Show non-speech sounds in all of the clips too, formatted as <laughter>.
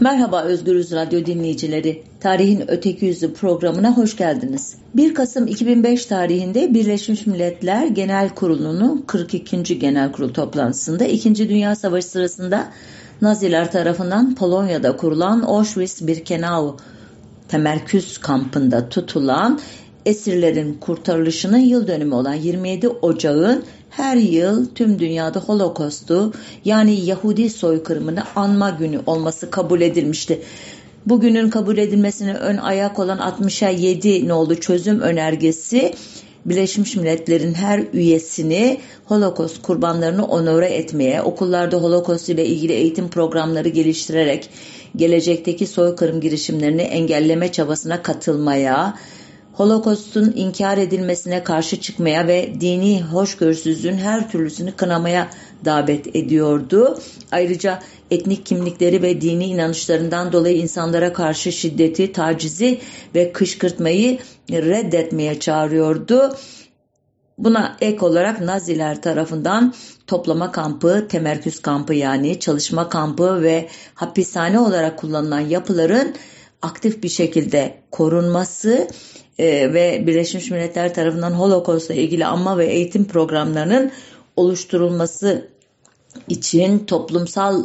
Merhaba Özgürüz Radyo dinleyicileri. Tarihin Öteki Yüzü programına hoş geldiniz. 1 Kasım 2005 tarihinde Birleşmiş Milletler Genel Kurulu'nun 42. Genel Kurul toplantısında 2. Dünya Savaşı sırasında Naziler tarafından Polonya'da kurulan Auschwitz-Birkenau temerküz kampında tutulan esirlerin kurtarılışının yıl dönümü olan 27 Ocak'ın her yıl tüm dünyada Holocaust'u yani Yahudi soykırımını anma günü olması kabul edilmişti. Bugünün kabul edilmesine ön ayak olan 60'a 7 nolu çözüm önergesi Birleşmiş Milletler'in her üyesini Holocaust kurbanlarını onore etmeye, okullarda Holocaust ile ilgili eğitim programları geliştirerek gelecekteki soykırım girişimlerini engelleme çabasına katılmaya, Holocaust'un inkar edilmesine karşı çıkmaya ve dini hoşgörüsüzlüğün her türlüsünü kınamaya davet ediyordu. Ayrıca etnik kimlikleri ve dini inanışlarından dolayı insanlara karşı şiddeti, tacizi ve kışkırtmayı reddetmeye çağırıyordu. Buna ek olarak Naziler tarafından toplama kampı, temerküz kampı yani çalışma kampı ve hapishane olarak kullanılan yapıların aktif bir şekilde korunması e, ve Birleşmiş Milletler tarafından Holocaust'la ilgili anma ve eğitim programlarının oluşturulması için toplumsal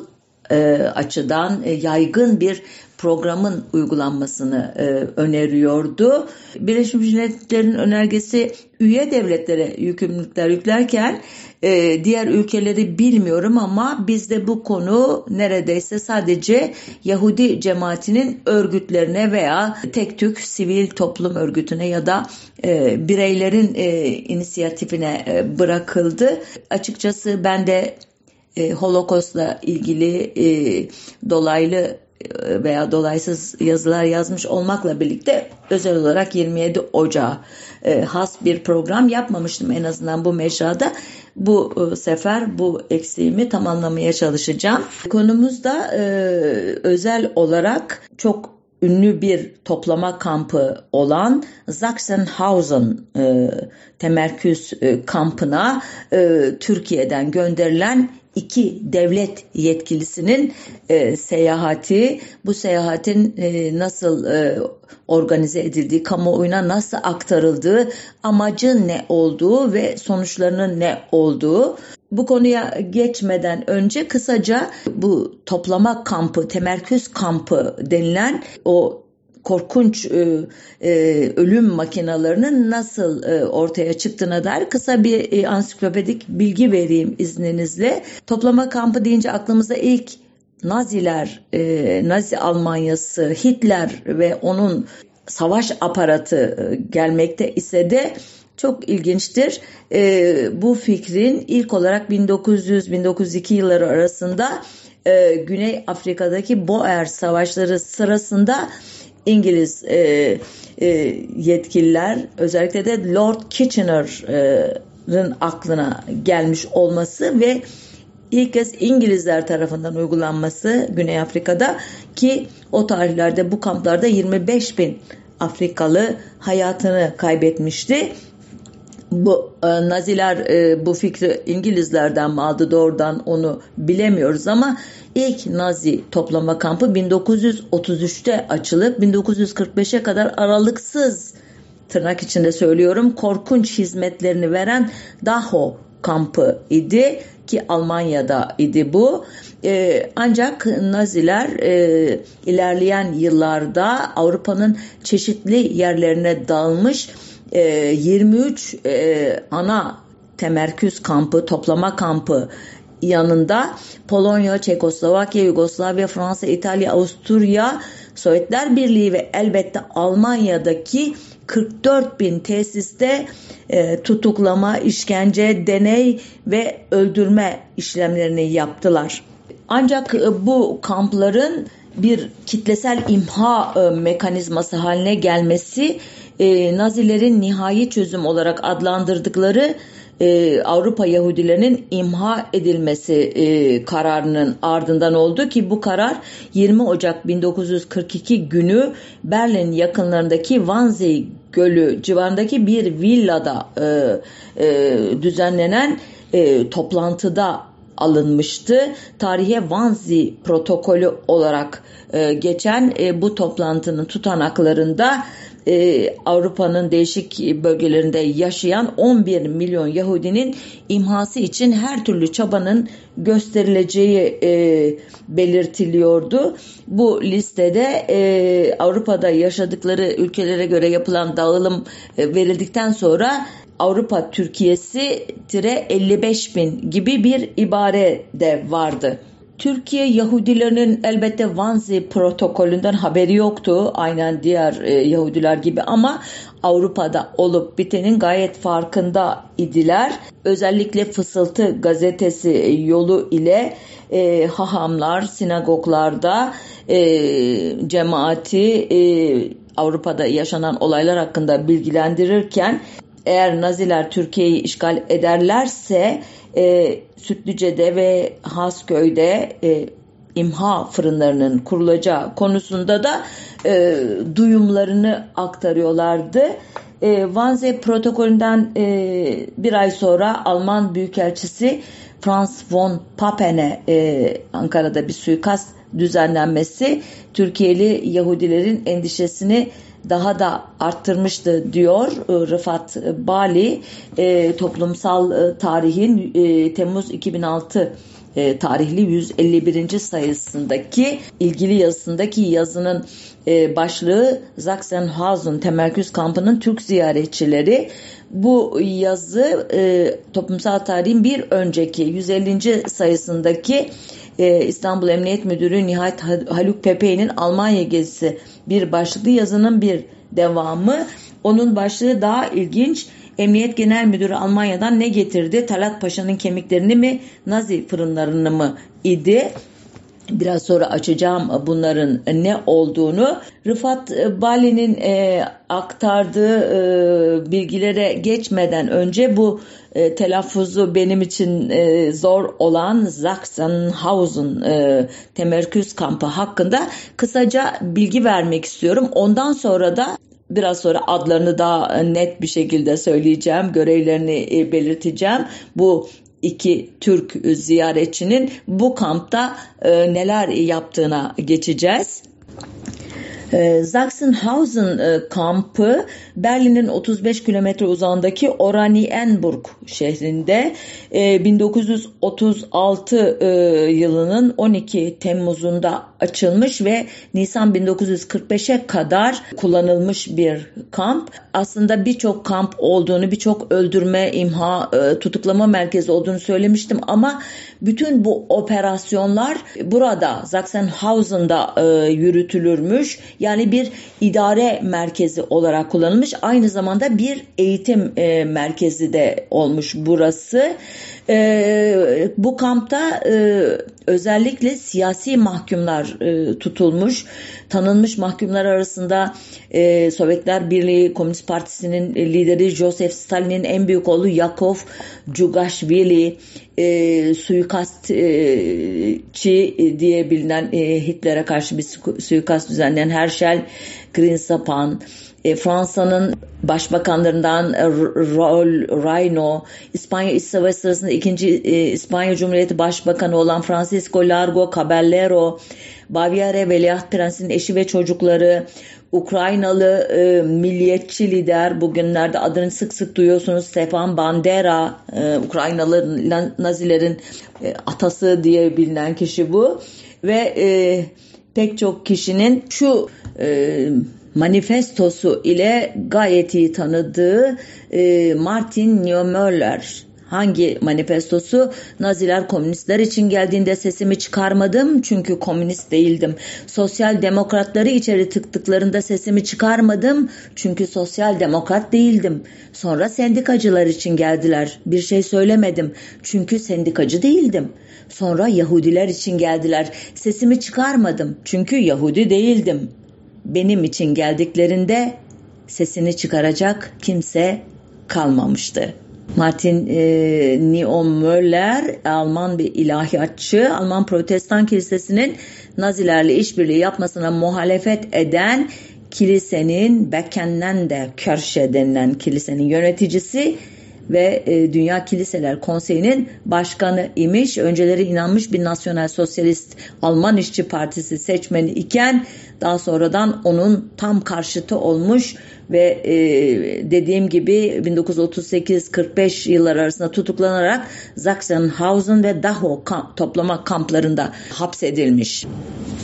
e, açıdan e, yaygın bir programın uygulanmasını e, öneriyordu. Birleşmiş Milletler'in önergesi üye devletlere yükümlülükler yüklerken e, diğer ülkeleri bilmiyorum ama bizde bu konu neredeyse sadece Yahudi cemaatinin örgütlerine veya tek tük sivil toplum örgütüne ya da e, bireylerin e, inisiyatifine e, bırakıldı. Açıkçası ben de e, Holocaust'la ilgili e, dolaylı veya dolaysız yazılar yazmış olmakla birlikte özel olarak 27 Ocağı e, has bir program yapmamıştım en azından bu mecrada. Bu e, sefer bu eksiğimi tamamlamaya çalışacağım. Konumuzda e, özel olarak çok ünlü bir toplama kampı olan Sachsenhausen e, temerküz e, kampına e, Türkiye'den gönderilen iki devlet yetkilisinin e, seyahati, bu seyahatin e, nasıl e, organize edildiği, kamuoyuna nasıl aktarıldığı, amacı ne olduğu ve sonuçlarının ne olduğu. Bu konuya geçmeden önce kısaca bu toplama kampı, temerküz kampı denilen o korkunç e, e, ölüm makinalarının nasıl e, ortaya çıktığına dair kısa bir e, ansiklopedik bilgi vereyim izninizle. Toplama kampı deyince aklımıza ilk Naziler, e, Nazi Almanyası, Hitler ve onun savaş aparatı e, gelmekte ise de çok ilginçtir. E, bu fikrin ilk olarak 1900-1902 yılları arasında e, Güney Afrika'daki Boer savaşları sırasında İngiliz e, e, yetkililer özellikle de Lord Kitchener'ın aklına gelmiş olması ve ilk kez İngilizler tarafından uygulanması Güney Afrika'da ki o tarihlerde bu kamplarda 25 bin Afrikalı hayatını kaybetmişti. Bu e, Naziler e, bu fikri İngilizlerden mi aldı doğrudan onu bilemiyoruz ama İlk Nazi toplama kampı 1933'te açılıp 1945'e kadar aralıksız tırnak içinde söylüyorum korkunç hizmetlerini veren Dachau kampı idi ki Almanya'da idi bu. Ee, ancak Naziler e, ilerleyen yıllarda Avrupa'nın çeşitli yerlerine dağılmış 23 e, ana temerküz kampı, toplama kampı yanında Polonya, Çekoslovakya, Yugoslavya, Fransa, İtalya, Avusturya, Sovyetler Birliği ve elbette Almanya'daki 44 bin tesiste e, tutuklama, işkence, deney ve öldürme işlemlerini yaptılar. Ancak e, bu kampların bir kitlesel imha e, mekanizması haline gelmesi e, Nazilerin nihai çözüm olarak adlandırdıkları e, Avrupa Yahudilerinin imha edilmesi e, kararının ardından oldu ki bu karar 20 Ocak 1942 günü Berlin yakınlarındaki Wannsee Gölü civarındaki bir villada e, e, düzenlenen e, toplantıda alınmıştı. Tarihe Wannsee protokolü olarak e, geçen e, bu toplantının tutanaklarında e, Avrupa'nın değişik bölgelerinde yaşayan 11 milyon Yahudinin imhası için her türlü çabanın gösterileceği e, belirtiliyordu. Bu listede e, Avrupa'da yaşadıkları ülkelere göre yapılan dağılım e, verildikten sonra Avrupa Türkiye'si tire 55 bin gibi bir ibare de vardı. Türkiye Yahudilerinin elbette Wannsee protokolünden haberi yoktu. Aynen diğer e, Yahudiler gibi ama Avrupa'da olup bitenin gayet farkında idiler. Özellikle Fısıltı gazetesi yolu ile e, hahamlar sinagoglarda e, cemaati e, Avrupa'da yaşanan olaylar hakkında bilgilendirirken eğer Naziler Türkiye'yi işgal ederlerse e, Sütlüce'de ve Hasköy'de e, imha fırınlarının kurulacağı konusunda da e, duyumlarını aktarıyorlardı. E, Wannsee protokolünden e, bir ay sonra Alman Büyükelçisi Franz von Pappen'e e, Ankara'da bir suikast düzenlenmesi Türkiye'li Yahudilerin endişesini daha da arttırmıştı diyor e, Rıfat Bali e, toplumsal e, tarihin Temmuz 2006 e, tarihli 151. sayısındaki ilgili yazısındaki yazının başlığı Sachsenhausen temerküz kampının Türk ziyaretçileri bu yazı toplumsal tarihin bir önceki 150. sayısındaki e, İstanbul Emniyet Müdürü Nihayet Haluk Pepe'nin Almanya gezisi bir başlıklı yazının bir devamı. Onun başlığı daha ilginç. Emniyet Genel Müdürü Almanya'dan ne getirdi? Talat Paşa'nın kemiklerini mi, Nazi fırınlarını mı idi? Biraz sonra açacağım bunların ne olduğunu. Rıfat Bali'nin e, aktardığı e, bilgilere geçmeden önce bu e, telaffuzu benim için e, zor olan Sachsenhausen e, temerküz kampı hakkında kısaca bilgi vermek istiyorum. Ondan sonra da biraz sonra adlarını daha net bir şekilde söyleyeceğim, görevlerini e, belirteceğim. Bu iki Türk ziyaretçinin bu kampta e, neler yaptığına geçeceğiz. E, Sachsenhausen e, kampı Berlin'in 35 kilometre uzağındaki Oranienburg şehrinde 1936 yılının 12 Temmuz'unda açılmış ve Nisan 1945'e kadar kullanılmış bir kamp. Aslında birçok kamp olduğunu, birçok öldürme, imha, e, tutuklama merkezi olduğunu söylemiştim ama bütün bu operasyonlar burada Sachsenhausen'da e, yürütülürmüş. Yani bir idare merkezi olarak kullanılmış. Aynı zamanda bir eğitim e, merkezi de olmuş burası. E, bu kampta e, özellikle siyasi mahkumlar e, tutulmuş. Tanınmış mahkumlar arasında e, Sovyetler Birliği Komünist Partisi'nin lideri Joseph Stalin'in en büyük oğlu Yakov Cugashvili, e, suikastçi diye bilinen e, Hitler'e karşı bir suikast düzenleyen Herschel Greensapan, e, Fransa'nın başbakanlarından e, Raul Reino, İspanya İç Savaşı sırasında ikinci e, İspanya Cumhuriyeti Başbakanı olan Francisco Largo Caballero, Baviera Veliaht Prensi'nin eşi ve çocukları, Ukraynalı e, milliyetçi lider bugünlerde adını sık sık duyuyorsunuz Stefan Bandera e, Ukraynalı Nazilerin e, atası diye bilinen kişi bu. Ve e, pek çok kişinin şu e, manifestosu ile gayet iyi tanıdığı e, Martin Niemöller Hangi manifestosu? Naziler komünistler için geldiğinde sesimi çıkarmadım çünkü komünist değildim. Sosyal demokratları içeri tıktıklarında sesimi çıkarmadım çünkü sosyal demokrat değildim. Sonra sendikacılar için geldiler. Bir şey söylemedim çünkü sendikacı değildim. Sonra Yahudiler için geldiler. Sesimi çıkarmadım çünkü Yahudi değildim benim için geldiklerinde sesini çıkaracak kimse kalmamıştı. Martin e, Niemöller Alman bir ilahiyatçı Alman Protestan Kilisesi'nin Nazilerle işbirliği yapmasına muhalefet eden kilisenin Bekken'den de Kirche denilen kilisenin yöneticisi ve e, Dünya Kiliseler Konseyi'nin başkanı imiş. Önceleri inanmış bir nasyonel sosyalist Alman İşçi Partisi seçmeni iken daha sonradan onun tam karşıtı olmuş ve e, dediğim gibi 1938-45 yıllar arasında tutuklanarak Sachsenhausen ve Dachau kamp, toplama kamplarında hapsedilmiş.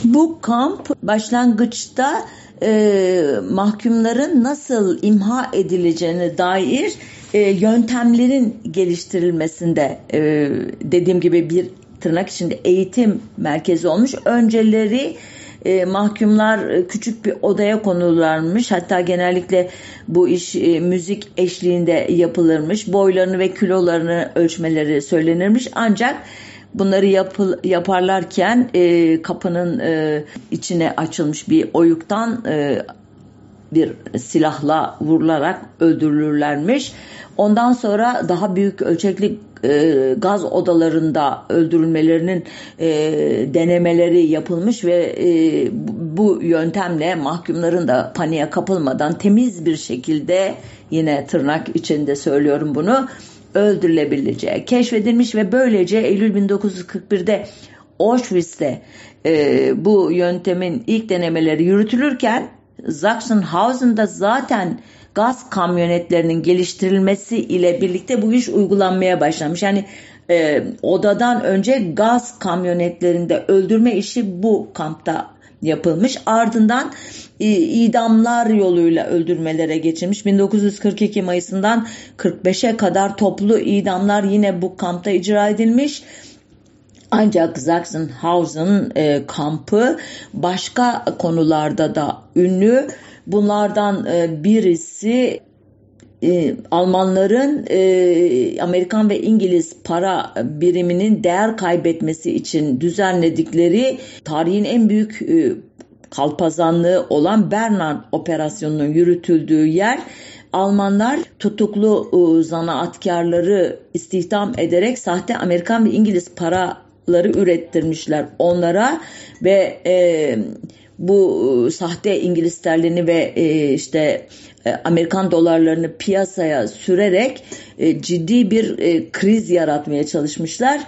Bu kamp başlangıçta e, mahkumların nasıl imha edileceğine dair e, yöntemlerin geliştirilmesinde e, dediğim gibi bir tırnak içinde eğitim merkezi olmuş. Önceleri e, mahkumlar e, küçük bir odaya konularmış. Hatta genellikle bu iş e, müzik eşliğinde yapılırmış. Boylarını ve kilolarını ölçmeleri söylenirmiş. Ancak Bunları yapıl, yaparlarken e, kapının e, içine açılmış bir oyuktan e, bir silahla vurularak öldürülürlermiş. Ondan sonra daha büyük ölçekli e, gaz odalarında öldürülmelerinin e, denemeleri yapılmış ve e, bu yöntemle mahkumların da paniğe kapılmadan temiz bir şekilde yine tırnak içinde söylüyorum bunu öldürülebileceği keşfedilmiş ve böylece Eylül 1941'de Auschwitz'te e, bu yöntemin ilk denemeleri yürütülürken Sachsenhausen'da zaten gaz kamyonetlerinin geliştirilmesi ile birlikte bu iş uygulanmaya başlamış. Yani e, odadan önce gaz kamyonetlerinde öldürme işi bu kampta yapılmış. Ardından e, idamlar yoluyla öldürmelere geçilmiş. 1942 Mayıs'ından 45'e kadar toplu idamlar yine bu kampta icra edilmiş. Ancak Sachsenhausen e, kampı başka konularda da ünlü. Bunlardan e, birisi e, Almanların e, Amerikan ve İngiliz para biriminin değer kaybetmesi için düzenledikleri tarihin en büyük e, kalpazanlığı olan Bernard operasyonunun yürütüldüğü yer Almanlar tutuklu e, zanaatkarları istihdam ederek sahte Amerikan ve İngiliz paraları ürettirmişler onlara ve e, bu e, sahte İngiliz sterlini ve e, işte e, Amerikan dolarlarını piyasaya sürerek e, ciddi bir e, kriz yaratmaya çalışmışlar.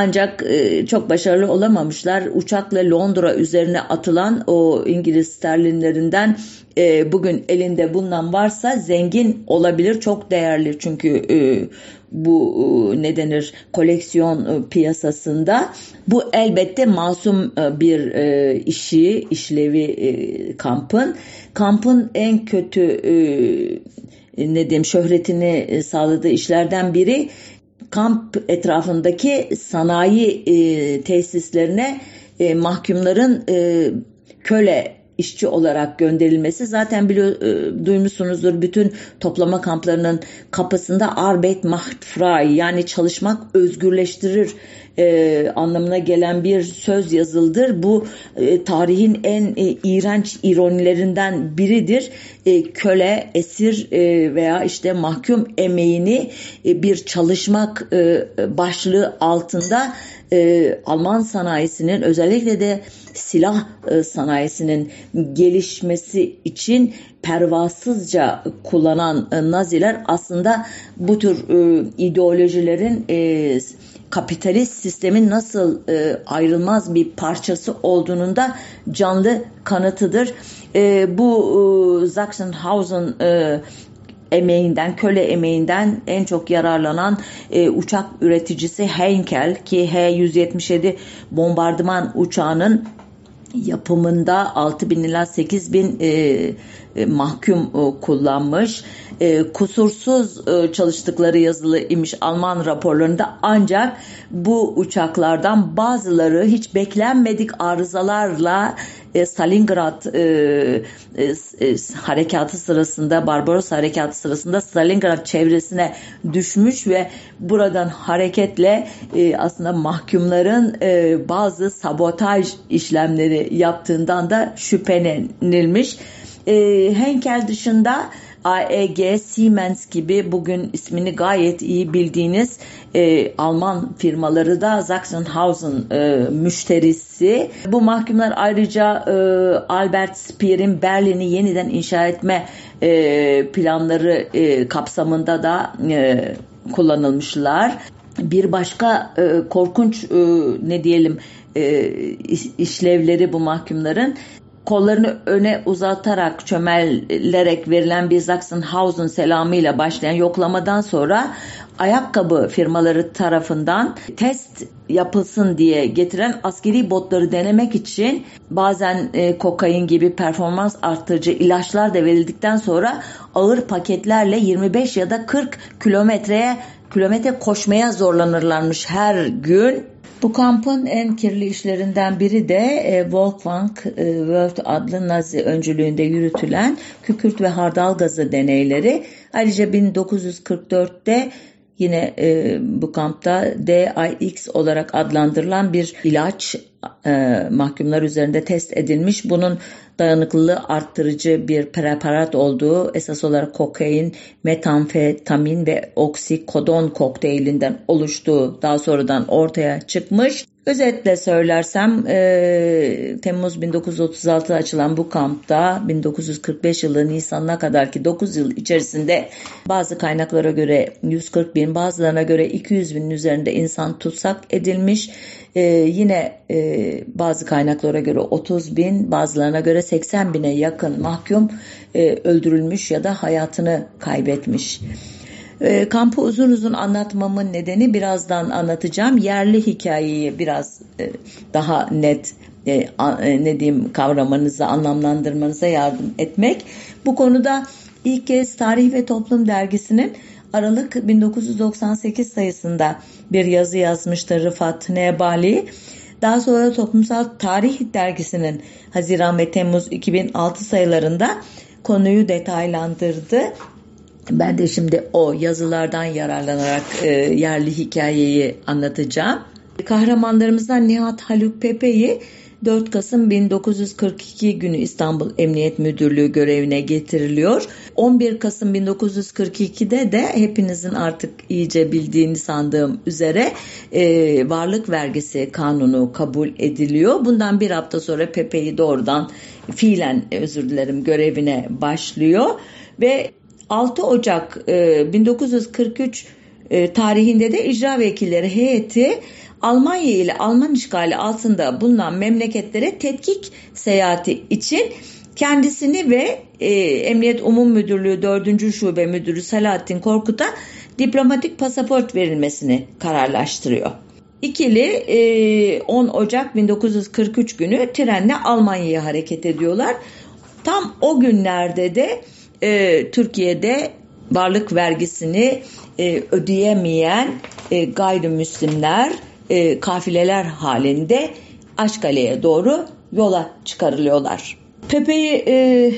Ancak e, çok başarılı olamamışlar. Uçakla Londra üzerine atılan o İngiliz sterlinlerinden e, bugün elinde bulunan varsa zengin olabilir. Çok değerli çünkü e, bu e, ne denir koleksiyon e, piyasasında. Bu elbette masum e, bir işi, işlevi kampın. Kampın en kötü ne diyeyim şöhretini sağladığı işlerden biri kamp etrafındaki sanayi e, tesislerine e, mahkumların e, köle işçi olarak gönderilmesi zaten biliyor, e, duymuşsunuzdur. Bütün toplama kamplarının kapısında Arbeit macht frei yani çalışmak özgürleştirir e, anlamına gelen bir söz yazıldır. Bu e, tarihin en e, iğrenç ironilerinden biridir. E, köle, esir e, veya işte mahkum emeğini e, bir çalışmak e, başlığı altında e, Alman sanayisinin özellikle de silah e, sanayisinin gelişmesi için pervasızca kullanan e, Naziler aslında bu tür e, ideolojilerin e, kapitalist sistemin nasıl e, ayrılmaz bir parçası olduğunun da canlı kanıtıdır. E, bu e, Sachsenhausen e, emeğinden, köle emeğinden en çok yararlanan e, uçak üreticisi Heinkel ki H-177 bombardıman uçağının yapımında 6 bin ila 8 bin e, e, mahkum e, kullanmış. E, kusursuz çalıştıkları yazılı imiş Alman raporlarında ancak bu uçaklardan bazıları hiç beklenmedik arızalarla e, Stalingrad e, e, e, harekatı sırasında Barbaros harekatı sırasında Stalingrad çevresine düşmüş ve buradan hareketle e, aslında mahkumların e, bazı sabotaj işlemleri yaptığından da şüphelenilmiş. E, Henkel dışında AEG, Siemens gibi bugün ismini gayet iyi bildiğiniz e, Alman firmaları da Sachsenhausen e, müşterisi. Bu mahkumlar ayrıca e, Albert Speer'in Berlin'i yeniden inşa etme e, planları e, kapsamında da e, kullanılmışlar. Bir başka e, korkunç e, ne diyelim e, işlevleri bu mahkumların kollarını öne uzatarak çömelerek verilen bir Sachsenhausen selamıyla başlayan yoklamadan sonra ayakkabı firmaları tarafından test yapılsın diye getiren askeri botları denemek için bazen e, kokain gibi performans arttırıcı ilaçlar da verildikten sonra ağır paketlerle 25 ya da 40 kilometreye kilometre koşmaya zorlanırlarmış her gün bu kampın en kirli işlerinden biri de e, Wolfgang e, World adlı Nazi öncülüğünde yürütülen kükürt ve hardal gazı deneyleri. Ayrıca 1944'te yine e, bu kampta DIX olarak adlandırılan bir ilaç e, mahkumlar üzerinde test edilmiş. Bunun dayanıklılığı arttırıcı bir preparat olduğu esas olarak kokain, metamfetamin ve oksikodon kokteylinden oluştuğu daha sonradan ortaya çıkmış. Özetle söylersem e, Temmuz 1936'da açılan bu kampta 1945 yılı Nisan'ına kadar ki 9 yıl içerisinde bazı kaynaklara göre 140 bin bazılarına göre 200 binin üzerinde insan tutsak edilmiş. E, yine e, bazı kaynaklara göre 30 bin bazılarına göre 80 bine yakın mahkum e, öldürülmüş ya da hayatını kaybetmiş. E, kampı uzun uzun anlatmamın nedeni birazdan anlatacağım. Yerli hikayeyi biraz e, daha net e, a, e, ne diyeyim kavramanıza, anlamlandırmanıza yardım etmek. Bu konuda ilk kez Tarih ve Toplum dergisinin Aralık 1998 sayısında bir yazı yazmıştı Rıfat Nebali. Daha sonra Toplumsal Tarih dergisinin Haziran ve Temmuz 2006 sayılarında konuyu detaylandırdı. Ben de şimdi o yazılardan yararlanarak e, yerli hikayeyi anlatacağım. Kahramanlarımızdan Nihat Haluk Pepe'yi 4 Kasım 1942 günü İstanbul Emniyet Müdürlüğü görevine getiriliyor. 11 Kasım 1942'de de hepinizin artık iyice bildiğini sandığım üzere e, varlık vergisi kanunu kabul ediliyor. Bundan bir hafta sonra Pepe'yi doğrudan fiilen özür dilerim görevine başlıyor ve 6 Ocak e, 1943 e, tarihinde de icra vekilleri heyeti Almanya ile Alman işgali altında bulunan memleketlere tetkik seyahati için kendisini ve e, Emniyet Umum Müdürlüğü 4. Şube Müdürü Selahattin Korkut'a diplomatik pasaport verilmesini kararlaştırıyor. İkili e, 10 Ocak 1943 günü trenle Almanya'ya hareket ediyorlar. Tam o günlerde de e, Türkiye'de varlık vergisini e, ödeyemeyen e, gayrimüslimler e, kafileler halinde Aşkale'ye doğru yola çıkarılıyorlar. Pepe'yi e,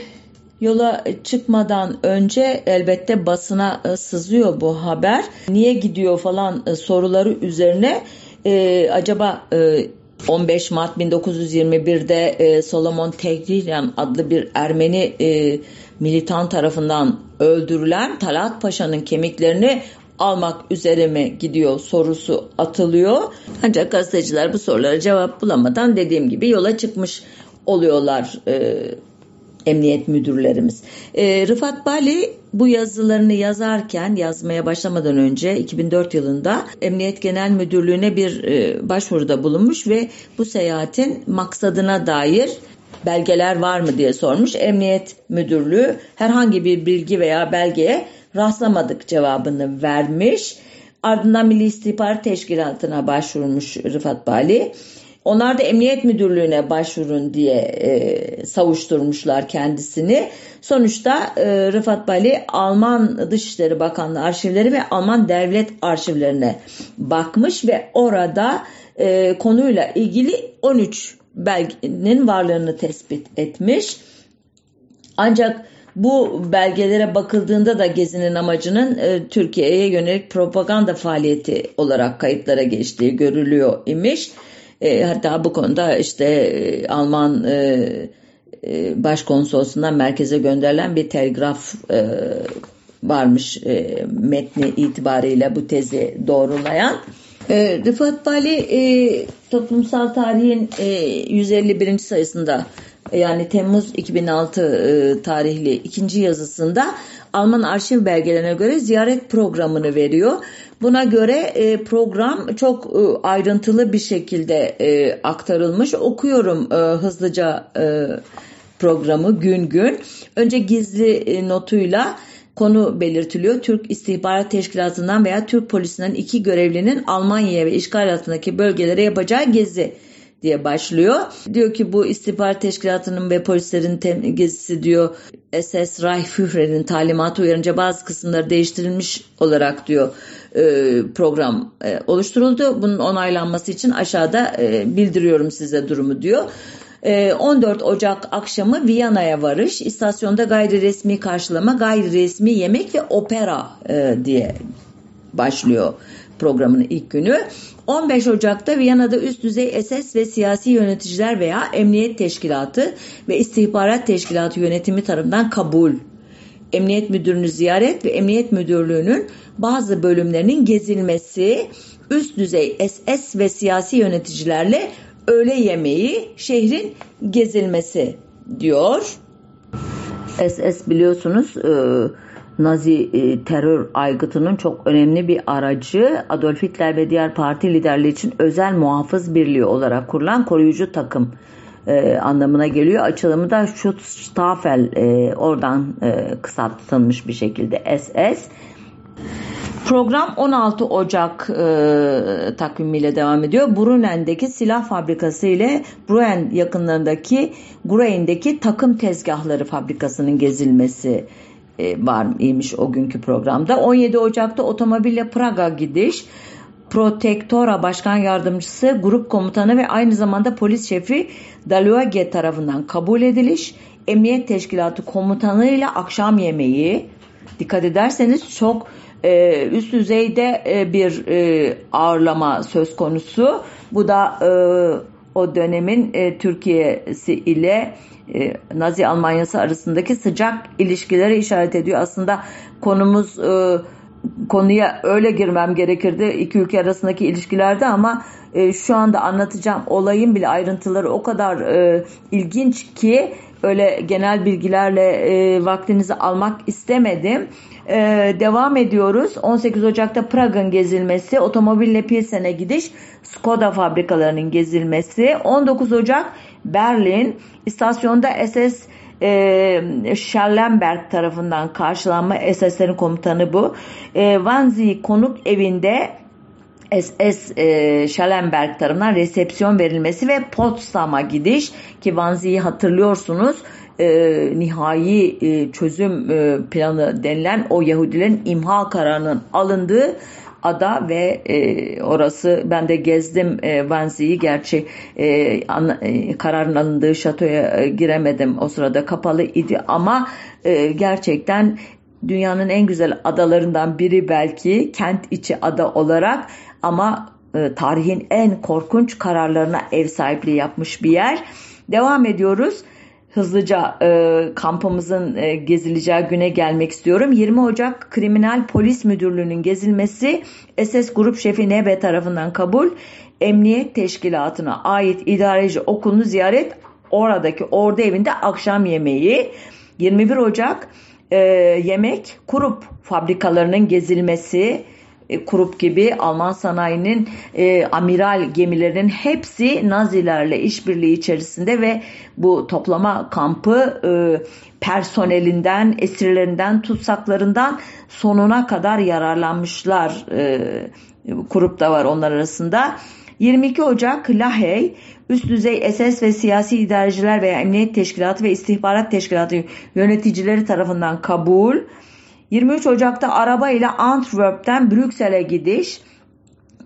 yola çıkmadan önce elbette basına e, sızıyor bu haber. Niye gidiyor falan e, soruları üzerine e, acaba e, 15 Mart 1921'de e, Solomon Tehririan adlı bir Ermeni e, militan tarafından öldürülen Talat Paşa'nın kemiklerini almak üzere mi gidiyor sorusu atılıyor. Ancak gazeteciler bu sorulara cevap bulamadan dediğim gibi yola çıkmış oluyorlar e, emniyet müdürlerimiz. E, Rıfat Bali bu yazılarını yazarken yazmaya başlamadan önce 2004 yılında Emniyet Genel Müdürlüğü'ne bir e, başvuruda bulunmuş ve bu seyahatin maksadına dair belgeler var mı diye sormuş. Emniyet Müdürlüğü herhangi bir bilgi veya belgeye rastlamadık cevabını vermiş. Ardından Milli İstihbarat Teşkilatı'na başvurmuş Rıfat Bali. Onlar da Emniyet Müdürlüğü'ne başvurun diye e, savuşturmuşlar kendisini. Sonuçta e, Rıfat Bali Alman Dışişleri Bakanlığı arşivleri ve Alman devlet arşivlerine bakmış ve orada e, konuyla ilgili 13 belgenin varlığını tespit etmiş. Ancak bu belgelere bakıldığında da gezinin amacının e, Türkiye'ye yönelik propaganda faaliyeti olarak kayıtlara geçtiği görülüyor imiş. E, hatta bu konuda işte e, Alman e, e, merkeze gönderilen bir telgraf e, varmış e, metni itibariyle bu tezi doğrulayan. E, Rıfat Bali e, toplumsal tarihin e, 151. sayısında yani Temmuz 2006 e, tarihli ikinci yazısında Alman arşiv belgelerine göre ziyaret programını veriyor. Buna göre e, program çok e, ayrıntılı bir şekilde e, aktarılmış. Okuyorum e, hızlıca e, programı gün gün. Önce gizli e, notuyla konu belirtiliyor. Türk İstihbarat Teşkilatı'ndan veya Türk polisinden iki görevlinin Almanya ve işgal altındaki bölgelere yapacağı gezi diye başlıyor. Diyor ki bu istihbarat teşkilatının ve polislerin gezisi diyor SS Reichsführer'in talimatı uyarınca bazı kısımları değiştirilmiş olarak diyor e, program e, oluşturuldu. Bunun onaylanması için aşağıda e, bildiriyorum size durumu diyor. 14 Ocak akşamı Viyana'ya varış, istasyonda gayri resmi karşılama, gayri resmi yemek ve opera diye başlıyor programının ilk günü. 15 Ocak'ta Viyana'da üst düzey SS ve siyasi yöneticiler veya emniyet teşkilatı ve istihbarat teşkilatı yönetimi tarafından kabul. Emniyet müdürünü ziyaret ve emniyet müdürlüğünün bazı bölümlerinin gezilmesi, üst düzey SS ve siyasi yöneticilerle öğle yemeği, şehrin gezilmesi diyor. SS biliyorsunuz e, Nazi e, terör aygıtının çok önemli bir aracı Adolf Hitler ve diğer parti liderleri için özel muhafız birliği olarak kurulan koruyucu takım e, anlamına geliyor. Açılımı da Schutzstaffel e, oradan e, kısaltılmış bir şekilde SS. Program 16 Ocak e, takvimiyle devam ediyor. Brunen'deki silah fabrikası ile Bruen yakınlarındaki Grein'deki takım tezgahları fabrikasının gezilmesi e, var o günkü programda. 17 Ocak'ta otomobille Praga gidiş. Protektora Başkan Yardımcısı, Grup Komutanı ve aynı zamanda polis şefi Daluage tarafından kabul ediliş. Emniyet Teşkilatı Komutanı ile akşam yemeği. Dikkat ederseniz çok e, üst düzeyde e, bir e, ağırlama söz konusu. Bu da e, o dönemin Türkiye'si ile Nazi Almanyası arasındaki sıcak ilişkileri işaret ediyor. Aslında konumuz konuya öyle girmem gerekirdi iki ülke arasındaki ilişkilerde ama şu anda anlatacağım olayın bile ayrıntıları o kadar ilginç ki öyle genel bilgilerle vaktinizi almak istemedim. E, devam ediyoruz. 18 Ocak'ta Prag'ın gezilmesi, otomobille Pilsen'e gidiş, Skoda fabrikalarının gezilmesi. 19 Ocak Berlin, istasyonda SS e, Schellenberg tarafından karşılanma SS'lerin komutanı bu. E, Wannsee konuk evinde SS e, Schellenberg tarafından resepsiyon verilmesi ve Potsdam'a gidiş ki Wannsie'yi hatırlıyorsunuz e, nihai e, çözüm e, planı denilen o Yahudilerin imha kararının alındığı ada ve e, orası ben de gezdim e, Vanzi'yi gerçi e, an, e, kararın alındığı şatoya e, giremedim. O sırada kapalı idi ama e, gerçekten dünyanın en güzel adalarından biri belki kent içi ada olarak. Ama e, tarihin en korkunç kararlarına ev sahipliği yapmış bir yer. Devam ediyoruz hızlıca e, kampımızın e, gezileceği güne gelmek istiyorum. 20 Ocak Kriminal Polis Müdürlüğü'nün gezilmesi SS Grup Şefi Nebe tarafından kabul. Emniyet Teşkilatı'na ait idareci okulunu ziyaret oradaki ordu evinde akşam yemeği. 21 Ocak e, yemek kurup fabrikalarının gezilmesi e, Krupp gibi Alman sanayinin e, amiral gemilerinin hepsi Nazilerle işbirliği içerisinde ve bu toplama kampı e, personelinden, esirlerinden, tutsaklarından sonuna kadar yararlanmışlar. E, Krupp da var onlar arasında. 22 Ocak Lahey üst düzey SS ve siyasi idareciler veya emniyet teşkilatı ve istihbarat teşkilatı yöneticileri tarafından kabul. 23 Ocak'ta araba ile Antwerp'ten Brüksel'e gidiş.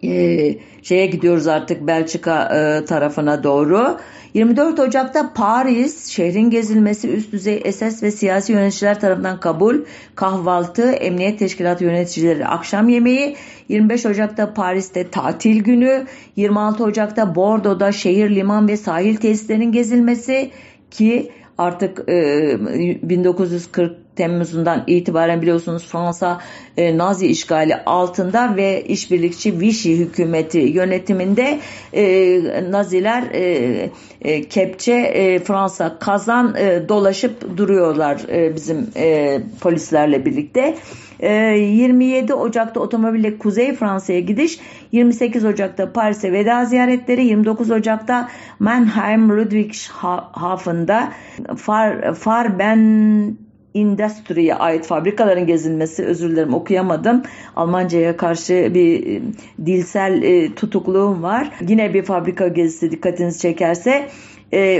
Ee, şeye gidiyoruz artık Belçika e, tarafına doğru. 24 Ocak'ta Paris şehrin gezilmesi üst düzey SS ve siyasi yöneticiler tarafından kabul, kahvaltı, emniyet teşkilatı yöneticileri akşam yemeği, 25 Ocak'ta Paris'te tatil günü, 26 Ocak'ta Bordeaux'da şehir, liman ve sahil tesislerinin gezilmesi ki artık e, 1940 Temmuz'undan itibaren biliyorsunuz Fransa e, Nazi işgali altında ve işbirlikçi Vichy hükümeti yönetiminde e, Naziler e, e, kepçe e, Fransa kazan e, dolaşıp duruyorlar e, bizim e, polislerle birlikte. 27 ee, Ocak'ta otomobille Kuzey Fransa'ya gidiş, 28 Ocak'ta Paris'e veda ziyaretleri, 29 Ocak'ta Mannheim Ludwigshafen'da Far, Farben Industry'ye ait fabrikaların gezilmesi özür dilerim okuyamadım. Almanca'ya karşı bir e, dilsel e, tutukluğum var. Yine bir fabrika gezisi dikkatinizi çekerse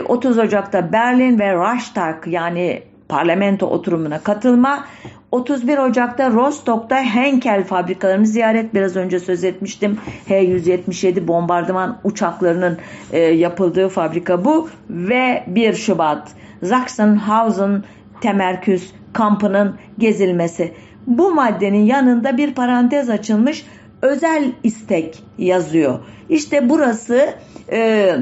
30 e, Ocak'ta Berlin ve Reichstag yani parlamento oturumuna katılma. 31 Ocak'ta Rostock'ta Henkel fabrikalarını ziyaret biraz önce söz etmiştim. H-177 bombardıman uçaklarının e, yapıldığı fabrika bu ve 1 Şubat Sachsenhausen temerküz kampının gezilmesi. Bu maddenin yanında bir parantez açılmış özel istek yazıyor. İşte burası e,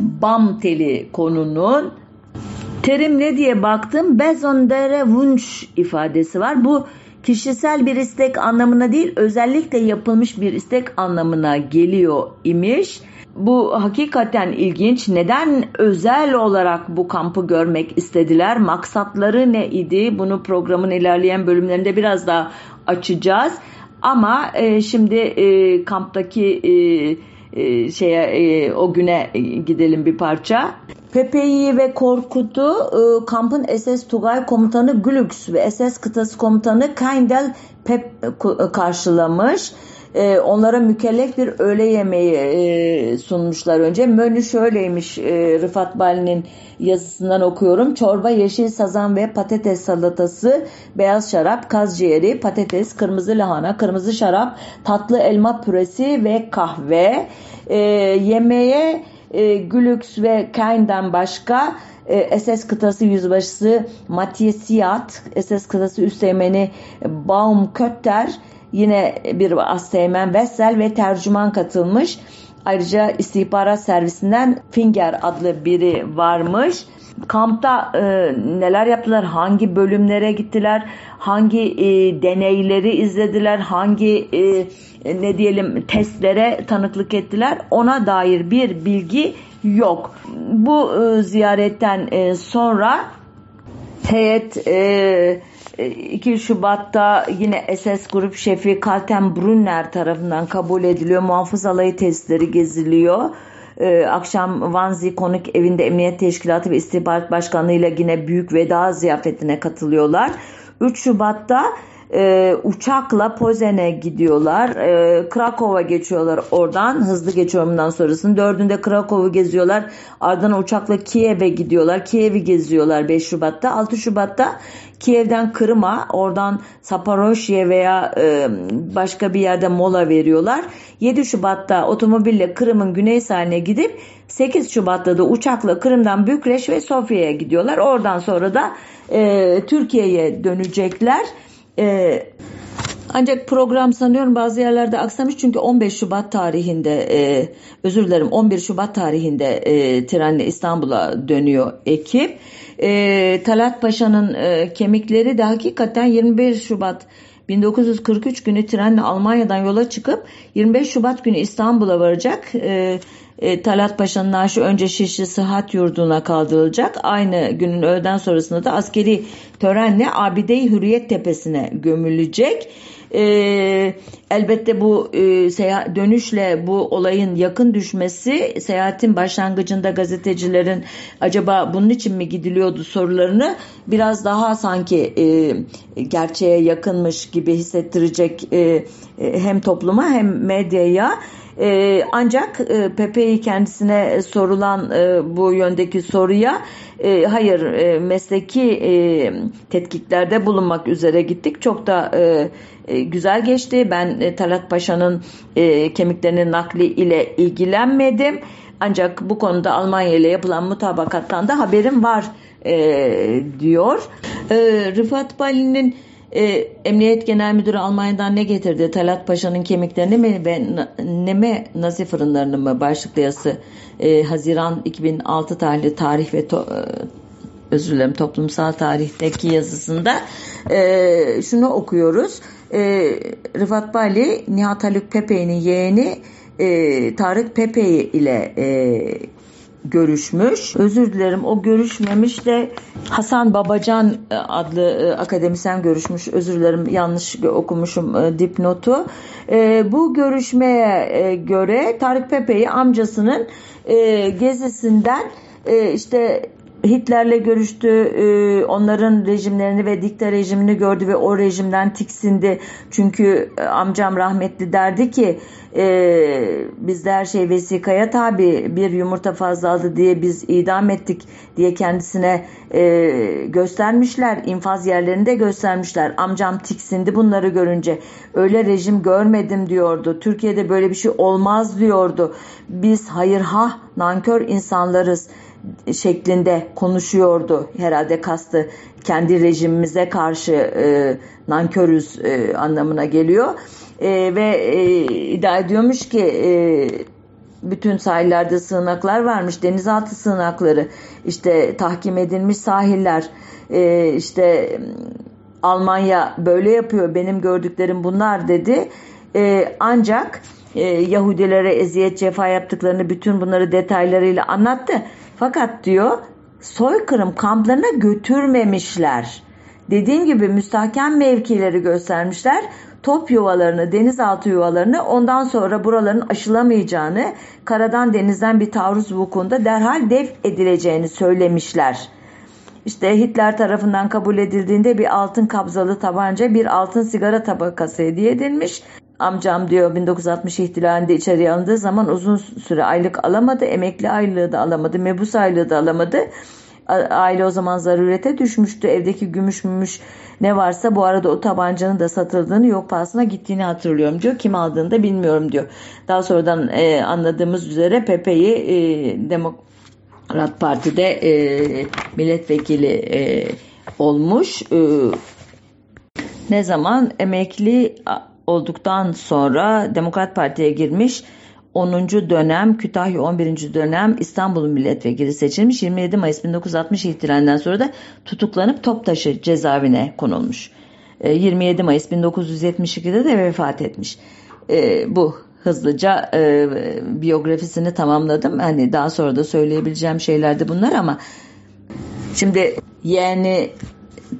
BAM teli konunun Terim ne diye baktım? Besondere Wunsch ifadesi var. Bu kişisel bir istek anlamına değil özellikle yapılmış bir istek anlamına geliyor imiş. Bu hakikaten ilginç. Neden özel olarak bu kampı görmek istediler? Maksatları ne idi? Bunu programın ilerleyen bölümlerinde biraz daha açacağız. Ama e, şimdi e, kamptaki e, e, şeye e, o güne gidelim bir parça. Pepe'yi ve Korkut'u e, kampın SS Tugay komutanı Glux ve SS kıtası komutanı Kaindel Pep e, karşılamış. E, onlara mükellef bir öğle yemeği e, sunmuşlar önce. Menü şöyleymiş e, Rıfat Bali'nin yazısından okuyorum. Çorba, yeşil sazan ve patates salatası, beyaz şarap, kaz ciğeri, patates, kırmızı lahana, kırmızı şarap, tatlı elma püresi ve kahve. E, yemeğe e, Gülüks ve Kain'den başka e, SS kıtası yüzbaşısı Matthias Siat, SS kıtası üsteğmeni Baum Kötter, yine bir asteğmen Vessel ve tercüman katılmış. Ayrıca istihbarat servisinden Finger adlı biri varmış. Kampta e, neler yaptılar, hangi bölümlere gittiler, hangi e, deneyleri izlediler, hangi e, ne diyelim testlere tanıklık ettiler ona dair bir bilgi yok. Bu e, ziyaretten e, sonra heyet e, 2 Şubat'ta yine SS Grup Şefi Kalten Brunner tarafından kabul ediliyor. Muhafız alayı testleri geziliyor. Ee, akşam Vanzi Konuk Evinde Emniyet Teşkilatı ve İstihbarat Başkanlığı ile yine büyük veda ziyafetine katılıyorlar. 3 Şubat'ta e, uçakla Pozen'e gidiyorlar. E, Krakow'a geçiyorlar oradan. Hızlı geçiyorumdan sonrasını. Dördünde Krakow'u geziyorlar. Ardından uçakla Kiev'e gidiyorlar. Kiev'i geziyorlar 5 Şubat'ta. 6 Şubat'ta Kiev'den Kırım'a, oradan Saparoşye veya e, başka bir yerde mola veriyorlar. 7 Şubat'ta otomobille Kırım'ın güney sahiline gidip 8 Şubat'ta da uçakla Kırım'dan Bükreş ve Sofya'ya gidiyorlar. Oradan sonra da e, Türkiye'ye dönecekler. E, ancak program sanıyorum bazı yerlerde aksamış çünkü 15 Şubat tarihinde e, özür dilerim 11 Şubat tarihinde e, trenle İstanbul'a dönüyor ekip. E, Talat Paşa'nın e, kemikleri de hakikaten 21 Şubat 1943 günü trenle Almanya'dan yola çıkıp 25 Şubat günü İstanbul'a varacak. E, e, Talat Paşa'nın naaşı önce Şişli Sıhhat Yurdu'na kaldırılacak. Aynı günün öğleden sonrasında da askeri törenle Abide-i Hürriyet Tepesi'ne gömülecek. E, elbette bu e, dönüşle bu olayın yakın düşmesi seyahatin başlangıcında gazetecilerin acaba bunun için mi gidiliyordu sorularını biraz daha sanki e, gerçeğe yakınmış gibi hissettirecek e, e hem topluma hem medyaya. E, ancak e, Pepe'yi kendisine sorulan e, bu yöndeki soruya e, hayır e, mesleki e, tetkiklerde bulunmak üzere gittik. Çok da e, e, güzel geçti. Ben e, Talat Paşa'nın e, kemiklerinin nakli ile ilgilenmedim. Ancak bu konuda Almanya ile yapılan mutabakattan da haberim var e, diyor. E, Rıfat Bali'nin e, Emniyet Genel Müdürü Almanya'dan ne getirdi? Talat Paşa'nın kemiklerini mi ve neme nazi fırınlarını mı başlıklı yazısı e, Haziran 2006 tarihli tarih ve to, e, özür dilerim toplumsal tarihteki yazısında e, şunu okuyoruz. E, Rıfat Bali Nihat Haluk Pepe'nin yeğeni e, Tarık Pepe ile e, görüşmüş. Özür dilerim o görüşmemiş de Hasan Babacan e, adlı e, akademisyen görüşmüş. Özür dilerim yanlış okumuşum e, dipnotu. Bu görüşmeye göre Tarık Pepe'yi amcasının gezisinden işte Hitler'le görüştü, e, onların rejimlerini ve dikta rejimini gördü ve o rejimden tiksindi. Çünkü e, amcam rahmetli derdi ki e, bizde her şey vesikaya tabi bir yumurta fazla aldı diye biz idam ettik diye kendisine göstermişler. infaz yerlerinde göstermişler. Amcam tiksindi bunları görünce. Öyle rejim görmedim diyordu. Türkiye'de böyle bir şey olmaz diyordu. Biz hayır ha nankör insanlarız şeklinde konuşuyordu. Herhalde kastı kendi rejimimize karşı e, nankörüz e, anlamına geliyor. E, ve e, iddia ediyormuş ki e, bütün sahillerde sığınaklar varmış. Denizaltı sığınakları, işte tahkim edilmiş sahiller, e, işte Almanya böyle yapıyor. Benim gördüklerim bunlar dedi. E, ancak e, Yahudilere eziyet cefa yaptıklarını bütün bunları detaylarıyla anlattı. Fakat diyor soykırım kamplarına götürmemişler. Dediğim gibi müstahkem mevkileri göstermişler. Top yuvalarını, denizaltı yuvalarını ondan sonra buraların aşılamayacağını, karadan denizden bir taarruz vukuunda derhal def edileceğini söylemişler. İşte Hitler tarafından kabul edildiğinde bir altın kabzalı tabanca, bir altın sigara tabakası hediye edilmiş. Amcam diyor 1960 ihtilalinde içeriye alındığı zaman uzun süre aylık alamadı. Emekli aylığı da alamadı. Mebus aylığı da alamadı. Aile o zaman zarurete düşmüştü. Evdeki gümüş mümüş ne varsa bu arada o tabancanın da satıldığını yok pahasına gittiğini hatırlıyorum diyor. Kim aldığını da bilmiyorum diyor. Daha sonradan e, anladığımız üzere Pepe'yi e, Demokrat Parti'de e, milletvekili e, olmuş. E, ne zaman emekli olduktan sonra Demokrat Parti'ye girmiş. 10. dönem Kütahya 11. dönem İstanbul milletvekili seçilmiş. 27 Mayıs 1960 ihtilalinden sonra da tutuklanıp Toptaşı cezaevine konulmuş. 27 ee, Mayıs 1972'de de vefat etmiş. Ee, bu hızlıca e, biyografisini tamamladım. Hani daha sonra da söyleyebileceğim şeyler de bunlar ama şimdi yeğeni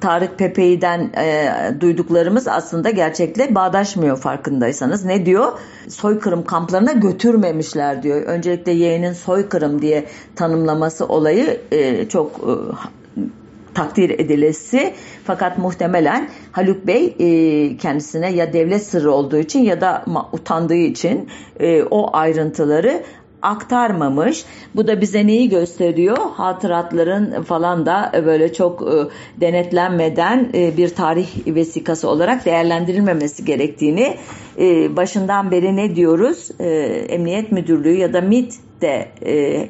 Tarık Pepe'den e, duyduklarımız aslında gerçekle bağdaşmıyor farkındaysanız. Ne diyor? Soykırım kamplarına götürmemişler diyor. Öncelikle yeğenin soykırım diye tanımlaması olayı e, çok e, takdir edilesi fakat muhtemelen Haluk Bey e, kendisine ya devlet sırrı olduğu için ya da utandığı için e, o ayrıntıları aktarmamış. Bu da bize neyi gösteriyor? Hatıratların falan da böyle çok e, denetlenmeden e, bir tarih vesikası olarak değerlendirilmemesi gerektiğini e, başından beri ne diyoruz? Emniyet Müdürlüğü ya da MIT de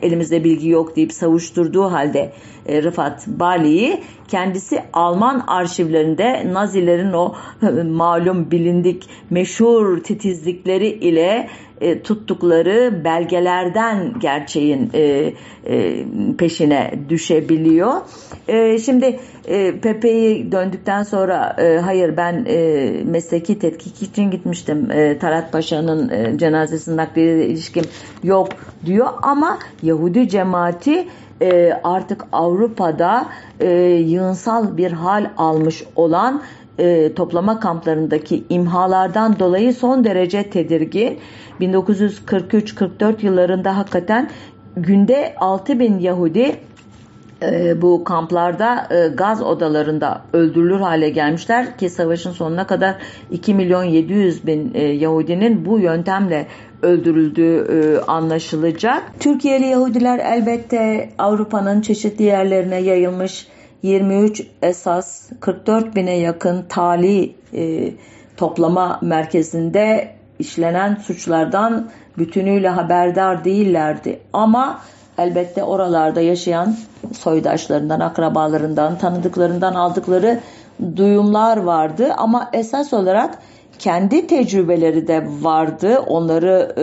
elimizde bilgi yok deyip savuşturduğu halde Rıfat Bali'yi kendisi Alman arşivlerinde Nazilerin o <laughs> malum bilindik meşhur titizlikleri ile e, tuttukları belgelerden gerçeğin e, e, peşine düşebiliyor. E, şimdi e, Pepe'yi döndükten sonra e, hayır ben e, mesleki tetkik için gitmiştim. E, Talat Paşa'nın e, cenazesinin nakliyle ilişkim yok diyor ama Yahudi cemaati e, artık Avrupa'da e, yığınsal bir hal almış olan e, toplama kamplarındaki imhalardan dolayı son derece tedirgin. 1943-44 yıllarında hakikaten günde 6 bin Yahudi e, bu kamplarda e, gaz odalarında öldürülür hale gelmişler ki savaşın sonuna kadar 2 milyon 700 bin e, Yahudinin bu yöntemle öldürüldüğü e, anlaşılacak. Türkiye'li Yahudiler elbette Avrupa'nın çeşitli yerlerine yayılmış 23 esas 44 bine yakın tali toplama merkezinde işlenen suçlardan bütünüyle haberdar değillerdi. Ama elbette oralarda yaşayan soydaşlarından, akrabalarından, tanıdıklarından aldıkları duyumlar vardı. Ama esas olarak kendi tecrübeleri de vardı. Onları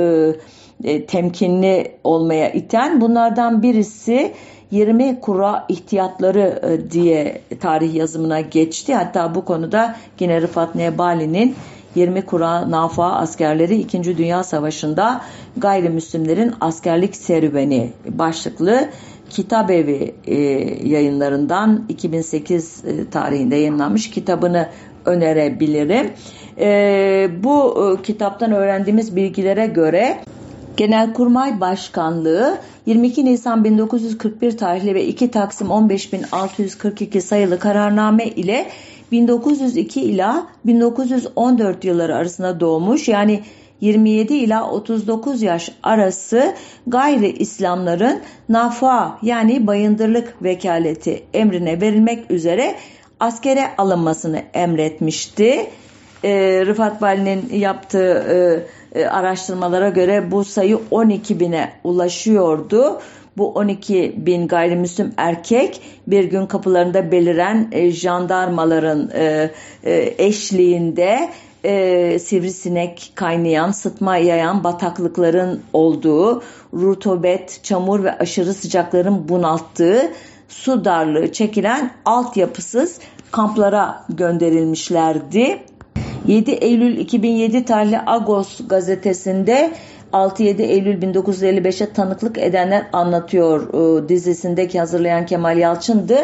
e, e, temkinli olmaya iten bunlardan birisi 20 kura ihtiyatları e, diye tarih yazımına geçti. Hatta bu konuda yine Rıfat Nebali'nin 20 kura nafa askerleri 2. Dünya Savaşı'nda gayrimüslimlerin askerlik serüveni başlıklı Kitap Evi e, yayınlarından 2008 e, tarihinde yayınlanmış kitabını önerebilirim. E, bu e, kitaptan öğrendiğimiz bilgilere göre Genelkurmay Başkanlığı 22 Nisan 1941 tarihli ve 2 Taksim 15642 sayılı kararname ile 1902 ila 1914 yılları arasında doğmuş yani 27 ila 39 yaş arası gayri İslamların nafa yani bayındırlık vekaleti emrine verilmek üzere askere alınmasını emretmişti. E, Rıfat Bali'nin yaptığı e, araştırmalara göre bu sayı 12 bine ulaşıyordu. Bu 12 bin gayrimüslim erkek bir gün kapılarında beliren e, jandarmaların e, e, eşliğinde e, sivrisinek kaynayan, sıtma yayan bataklıkların olduğu, rutubet, çamur ve aşırı sıcakların bunalttığı su darlığı çekilen altyapısız kamplara gönderilmişlerdi. 7 Eylül 2007 tarihli Agos gazetesinde 6-7 Eylül 1955'e tanıklık edenler anlatıyor e, dizisindeki hazırlayan Kemal Yalçın'dı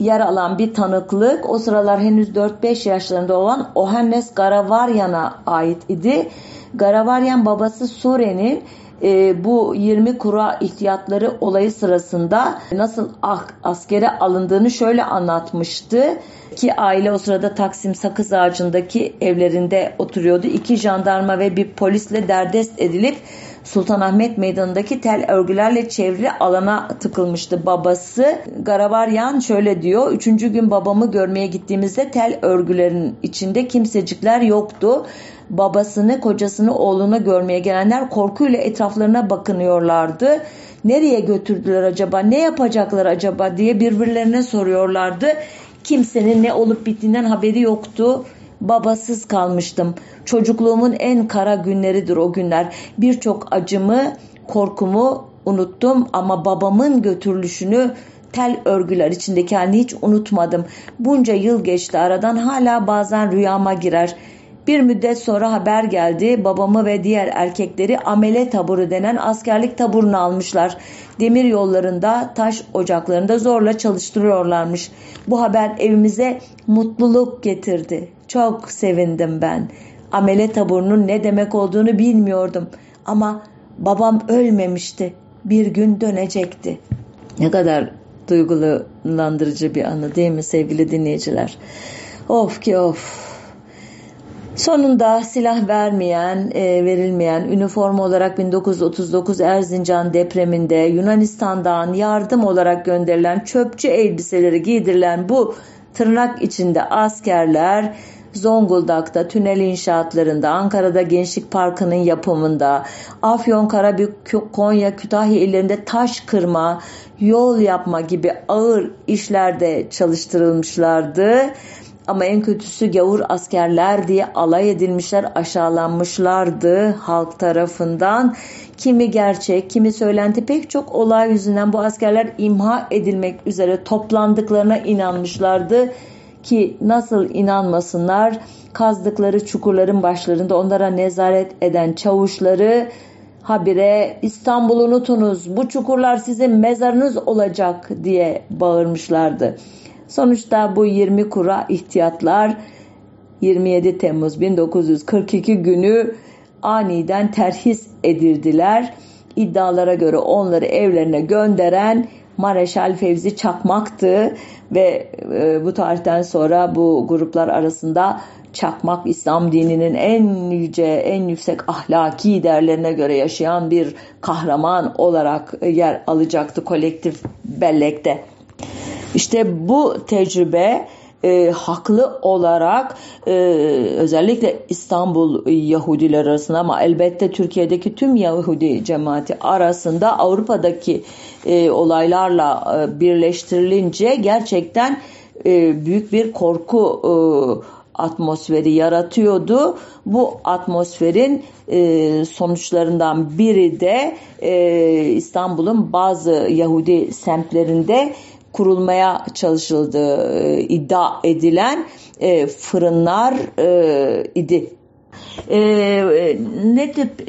yer alan bir tanıklık o sıralar henüz 4-5 yaşlarında olan Ohannes Garavaryan'a ait idi. Garavaryan babası Sure'nin e, bu 20 kura ihtiyatları olayı sırasında nasıl ah, askere alındığını şöyle anlatmıştı ki aile o sırada Taksim Sakız Ağacı'ndaki evlerinde oturuyordu. İki jandarma ve bir polisle derdest edilip Sultanahmet Meydanı'ndaki tel örgülerle çevrili alana tıkılmıştı babası. Garavaryan şöyle diyor. Üçüncü gün babamı görmeye gittiğimizde tel örgülerin içinde kimsecikler yoktu. Babasını, kocasını, oğlunu görmeye gelenler korkuyla etraflarına bakınıyorlardı. Nereye götürdüler acaba, ne yapacaklar acaba diye birbirlerine soruyorlardı. Kimsenin ne olup bittiğinden haberi yoktu babasız kalmıştım. Çocukluğumun en kara günleridir o günler. Birçok acımı, korkumu unuttum ama babamın götürülüşünü tel örgüler içindeki halini hiç unutmadım. Bunca yıl geçti aradan hala bazen rüyama girer. Bir müddet sonra haber geldi. Babamı ve diğer erkekleri amele taburu denen askerlik taburuna almışlar. Demir yollarında, taş ocaklarında zorla çalıştırıyorlarmış. Bu haber evimize mutluluk getirdi. Çok sevindim ben. Amele taburunun ne demek olduğunu bilmiyordum. Ama babam ölmemişti. Bir gün dönecekti. Ne kadar duygulandırıcı bir anı değil mi sevgili dinleyiciler? Of ki of. Sonunda silah vermeyen, e, verilmeyen, üniforma olarak 1939 Erzincan depreminde Yunanistan'dan yardım olarak gönderilen çöpçü elbiseleri giydirilen bu tırnak içinde askerler Zonguldak'ta tünel inşaatlarında, Ankara'da Gençlik Parkı'nın yapımında, Afyon, Karabük, Konya, Kütahya illerinde taş kırma, yol yapma gibi ağır işlerde çalıştırılmışlardı. Ama en kötüsü gavur askerler diye alay edilmişler, aşağılanmışlardı halk tarafından. Kimi gerçek, kimi söylenti pek çok olay yüzünden bu askerler imha edilmek üzere toplandıklarına inanmışlardı ki nasıl inanmasınlar kazdıkları çukurların başlarında onlara nezaret eden çavuşları habire İstanbul unutunuz bu çukurlar sizin mezarınız olacak diye bağırmışlardı. Sonuçta bu 20 kura ihtiyatlar 27 Temmuz 1942 günü aniden terhis edildiler. İddialara göre onları evlerine gönderen Mareşal Fevzi Çakmak'tı ve e, bu tarihten sonra bu gruplar arasında Çakmak İslam dininin en yüce, en yüksek ahlaki değerlerine göre yaşayan bir kahraman olarak yer alacaktı kolektif bellekte. İşte bu tecrübe e, haklı olarak e, özellikle İstanbul Yahudiler arasında ama elbette Türkiye'deki tüm Yahudi cemaati arasında Avrupa'daki e, olaylarla e, birleştirilince gerçekten e, büyük bir korku e, atmosferi yaratıyordu. Bu atmosferin e, sonuçlarından biri de e, İstanbul'un bazı Yahudi semtlerinde kurulmaya çalışıldığı e, iddia edilen e, fırınlar e, idi. Ne tip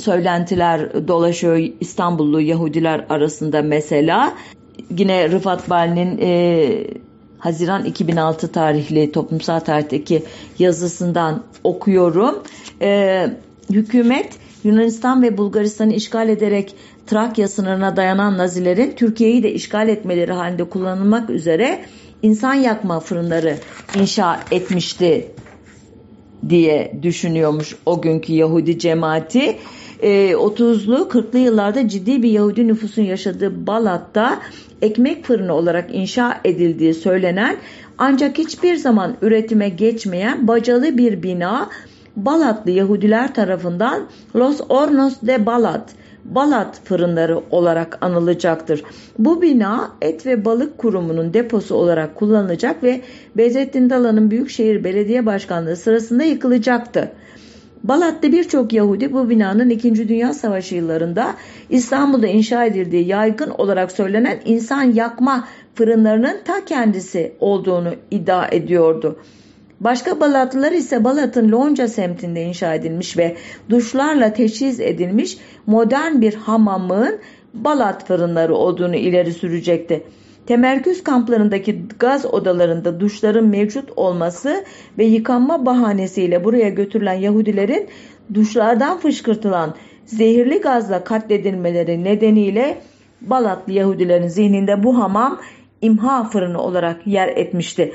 söylentiler dolaşıyor İstanbullu Yahudiler arasında mesela? Yine Rıfat Bali'nin Haziran 2006 tarihli toplumsal tarihteki yazısından okuyorum. Hükümet Yunanistan ve Bulgaristan'ı işgal ederek Trakya sınırına dayanan Nazilerin Türkiye'yi de işgal etmeleri halinde kullanılmak üzere insan yakma fırınları inşa etmişti diye düşünüyormuş o günkü Yahudi cemaati. E, 30'lu 40'lı yıllarda ciddi bir Yahudi nüfusun yaşadığı Balat'ta ekmek fırını olarak inşa edildiği söylenen ancak hiçbir zaman üretime geçmeyen bacalı bir bina Balatlı Yahudiler tarafından Los Hornos de Balat Balat fırınları olarak anılacaktır. Bu bina et ve balık kurumunun deposu olarak kullanılacak ve Bedrettin Dalan'ın Büyükşehir Belediye Başkanlığı sırasında yıkılacaktı. Balat'ta birçok Yahudi bu binanın 2. Dünya Savaşı yıllarında İstanbul'da inşa edildiği yaygın olarak söylenen insan yakma fırınlarının ta kendisi olduğunu iddia ediyordu. Başka Balatlılar ise Balat'ın Lonca semtinde inşa edilmiş ve duşlarla teçhiz edilmiş modern bir hamamın Balat fırınları olduğunu ileri sürecekti. Temerküz kamplarındaki gaz odalarında duşların mevcut olması ve yıkanma bahanesiyle buraya götürülen Yahudilerin duşlardan fışkırtılan zehirli gazla katledilmeleri nedeniyle Balatlı Yahudilerin zihninde bu hamam imha fırını olarak yer etmişti.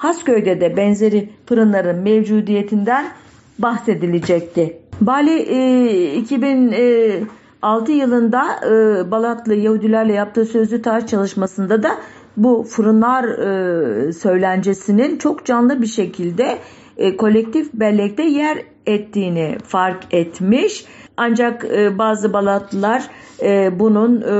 Hasköy'de de benzeri fırınların mevcudiyetinden bahsedilecekti. Bali e, 2006 yılında e, Balatlı Yahudilerle yaptığı sözlü tarih çalışmasında da bu fırınlar e, söylencesinin çok canlı bir şekilde e, kolektif bellekte yer ettiğini fark etmiş. Ancak e, bazı Balatlılar e, bunun e,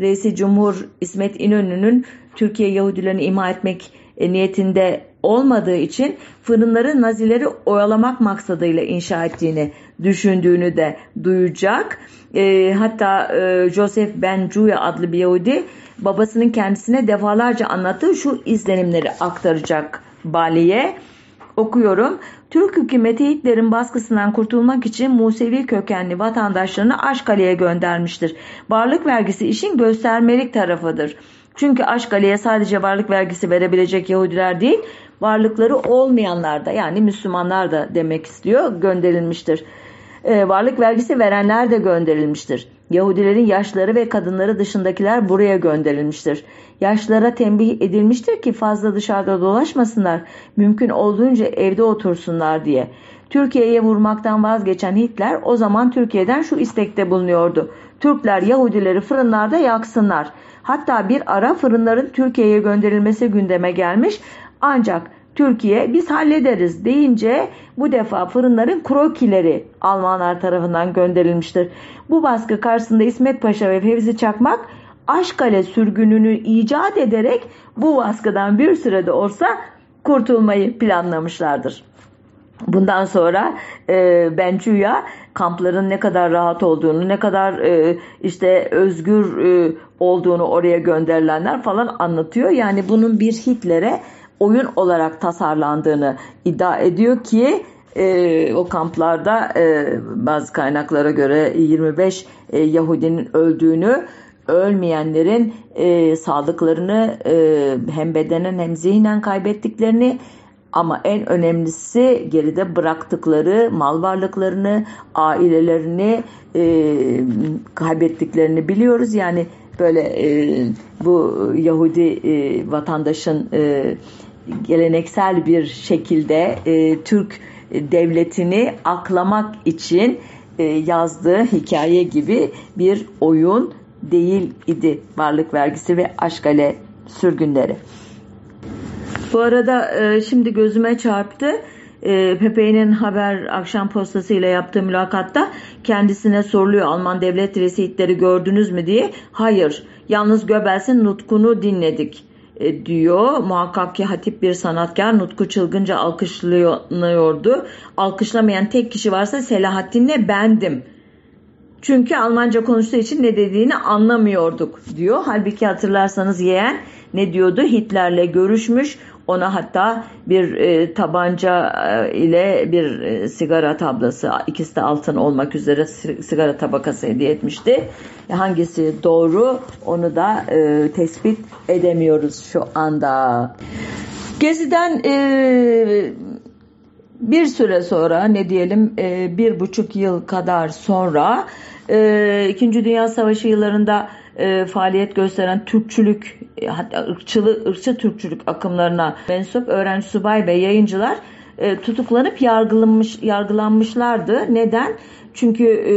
Reisi Cumhur İsmet İnönü'nün Türkiye Yahudilerini imha etmek e, niyetinde olmadığı için fırınları Nazileri oyalamak maksadıyla inşa ettiğini düşündüğünü de duyacak. E, hatta e, Joseph Ben Juya adlı bir Yahudi babasının kendisine defalarca anlattığı şu izlenimleri aktaracak Bali'ye. Okuyorum. Türk hükümeti Hitler'in baskısından kurtulmak için Musevi kökenli vatandaşlarını Aşkale'ye göndermiştir. Varlık vergisi işin göstermelik tarafıdır. Çünkü Aşkale'ye sadece varlık vergisi verebilecek Yahudiler değil, varlıkları olmayanlar da yani Müslümanlar da demek istiyor gönderilmiştir. E, varlık vergisi verenler de gönderilmiştir. Yahudilerin yaşları ve kadınları dışındakiler buraya gönderilmiştir. Yaşlara tembih edilmiştir ki fazla dışarıda dolaşmasınlar, mümkün olduğunca evde otursunlar diye. Türkiye'ye vurmaktan vazgeçen Hitler o zaman Türkiye'den şu istekte bulunuyordu. Türkler Yahudileri fırınlarda yaksınlar. Hatta bir ara fırınların Türkiye'ye gönderilmesi gündeme gelmiş. Ancak Türkiye biz hallederiz deyince bu defa fırınların krokileri Almanlar tarafından gönderilmiştir. Bu baskı karşısında İsmet Paşa ve Fevzi Çakmak Aşkale sürgününü icat ederek bu baskıdan bir sürede olsa kurtulmayı planlamışlardır. Bundan sonra e, Bençuya kampların ne kadar rahat olduğunu, ne kadar e, işte özgür e, olduğunu oraya gönderilenler falan anlatıyor. Yani bunun bir Hitler'e oyun olarak tasarlandığını iddia ediyor ki e, o kamplarda e, bazı kaynaklara göre 25 e, Yahudinin öldüğünü ölmeyenlerin e, sağlıklarını e, hem bedenen hem zihnen kaybettiklerini ama en önemlisi geride bıraktıkları mal varlıklarını, ailelerini e, kaybettiklerini biliyoruz. Yani böyle e, bu Yahudi e, vatandaşın e, geleneksel bir şekilde e, Türk devletini aklamak için e, yazdığı hikaye gibi bir oyun değil idi varlık vergisi ve aşkale sürgünleri. Bu arada e, şimdi gözüme çarptı. E, Pepe'nin haber akşam postası ile yaptığı mülakatta kendisine soruluyor Alman devlet resitleri gördünüz mü diye. Hayır. Yalnız Göbels'in nutkunu dinledik e, diyor. Muhakkak ki hatip bir sanatkar Nutku çılgınca alkışlanıyordu. Alkışlamayan tek kişi varsa Selahattin'le bendim. Çünkü Almanca konuştuğu için ne dediğini anlamıyorduk diyor. Halbuki hatırlarsanız yeğen ne diyordu? Hitler'le görüşmüş. Ona hatta bir e, tabanca e, ile bir e, sigara tablası ikisi de altın olmak üzere sigara tabakası hediye etmişti. E, hangisi doğru onu da e, tespit edemiyoruz şu anda. Gezi'den e, bir süre sonra ne diyelim e, bir buçuk yıl kadar sonra e, İkinci Dünya Savaşı yıllarında e, faaliyet gösteren Türkçülük hatta ırkçılık, ırkçı Türkçülük akımlarına mensup öğrenci subay ve yayıncılar e, tutuklanıp yargılanmış yargılanmışlardı. Neden? Çünkü e,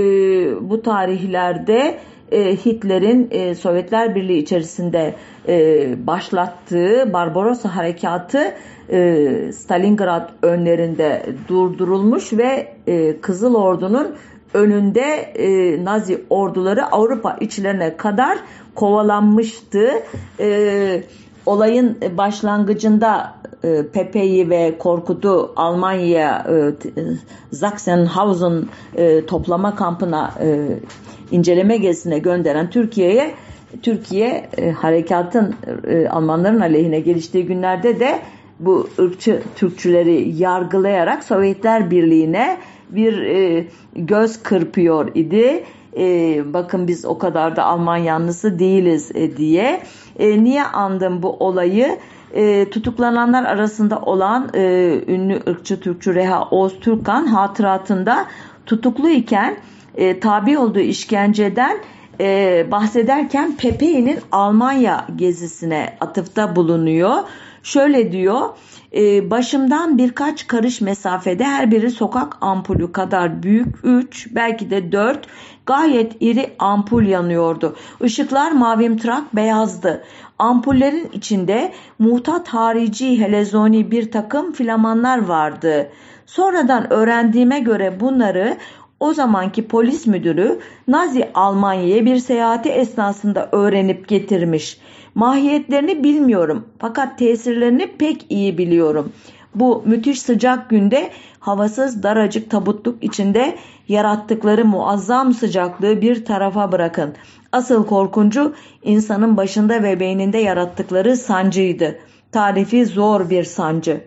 bu tarihlerde e, Hitler'in e, Sovyetler Birliği içerisinde e, başlattığı Barbarossa harekatı e, Stalingrad önlerinde durdurulmuş ve e, Kızıl Ordu'nun önünde e, Nazi orduları Avrupa içlerine kadar kovalanmıştı. E, olayın başlangıcında e, Pepe'yi ve Korkut'u Almanya'ya e, Sachsenhausen e, toplama kampına e, inceleme gezisine gönderen Türkiye'ye Türkiye e, harekatın e, Almanların aleyhine geliştiği günlerde de bu ırkçı Türkçüleri yargılayarak Sovyetler Birliği'ne bir e, göz kırpıyor idi. E, bakın biz o kadar da Alman yanlısı değiliz e, diye. E, niye andım bu olayı? E, tutuklananlar arasında olan e, ünlü ırkçı Türkçü Reha Oğuz Türkan hatıratında tutuklu iken e, tabi olduğu işkenceden e, bahsederken Pepe'nin Almanya gezisine atıfta bulunuyor. Şöyle diyor, e, başımdan birkaç karış mesafede her biri sokak ampulü kadar büyük 3 belki de 4 gayet iri ampul yanıyordu. Işıklar mavimtırak beyazdı. Ampullerin içinde muhtat harici helezoni bir takım filamanlar vardı. Sonradan öğrendiğime göre bunları o zamanki polis müdürü Nazi Almanya'ya bir seyahati esnasında öğrenip getirmiş. Mahiyetlerini bilmiyorum fakat tesirlerini pek iyi biliyorum. Bu müthiş sıcak günde havasız daracık tabutluk içinde yarattıkları muazzam sıcaklığı bir tarafa bırakın. Asıl korkuncu insanın başında ve beyninde yarattıkları sancıydı. Tarifi zor bir sancı.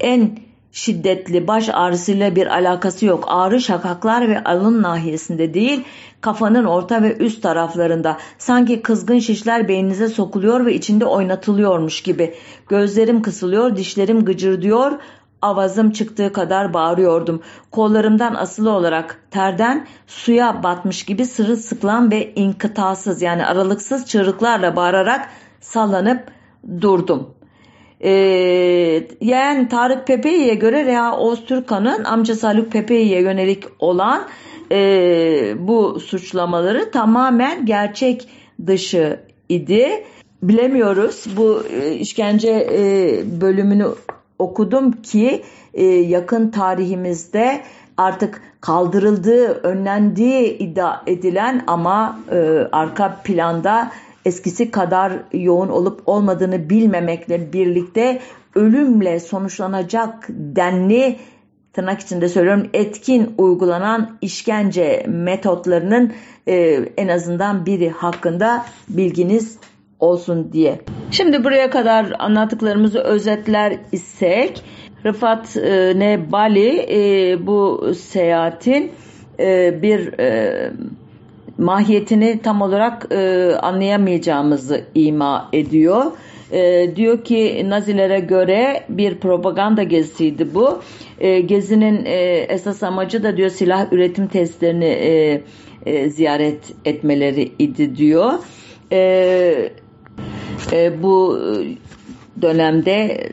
En şiddetli baş ağrısıyla bir alakası yok. Ağrı şakaklar ve alın nahiyesinde değil, kafanın orta ve üst taraflarında. Sanki kızgın şişler beyninize sokuluyor ve içinde oynatılıyormuş gibi. Gözlerim kısılıyor, dişlerim gıcırdıyor, avazım çıktığı kadar bağırıyordum. Kollarımdan asılı olarak terden suya batmış gibi sırılsıklam ve inkıtasız yani aralıksız çığlıklarla bağırarak sallanıp durdum. E, yeğen Tarık Pepe'ye göre Reha Oztürk'a'nın amcası Haluk Pepe'ye yönelik olan e, bu suçlamaları tamamen gerçek dışı idi. Bilemiyoruz bu e, işkence e, bölümünü okudum ki e, yakın tarihimizde artık kaldırıldığı, önlendiği iddia edilen ama e, arka planda eskisi kadar yoğun olup olmadığını bilmemekle birlikte ölümle sonuçlanacak denli tırnak içinde söylüyorum etkin uygulanan işkence metotlarının e, en azından biri hakkında bilginiz olsun diye. Şimdi buraya kadar anlattıklarımızı özetler isek Rıfat e, ne Bali e, bu seyahatin e, bir e, mahiyetini tam olarak e, anlayamayacağımızı ima ediyor. E, diyor ki Nazilere göre bir propaganda gezisiydi bu. E, gezinin e, esas amacı da diyor silah üretim testlerini e, e, ziyaret etmeleri idi diyor. E, e, bu dönemde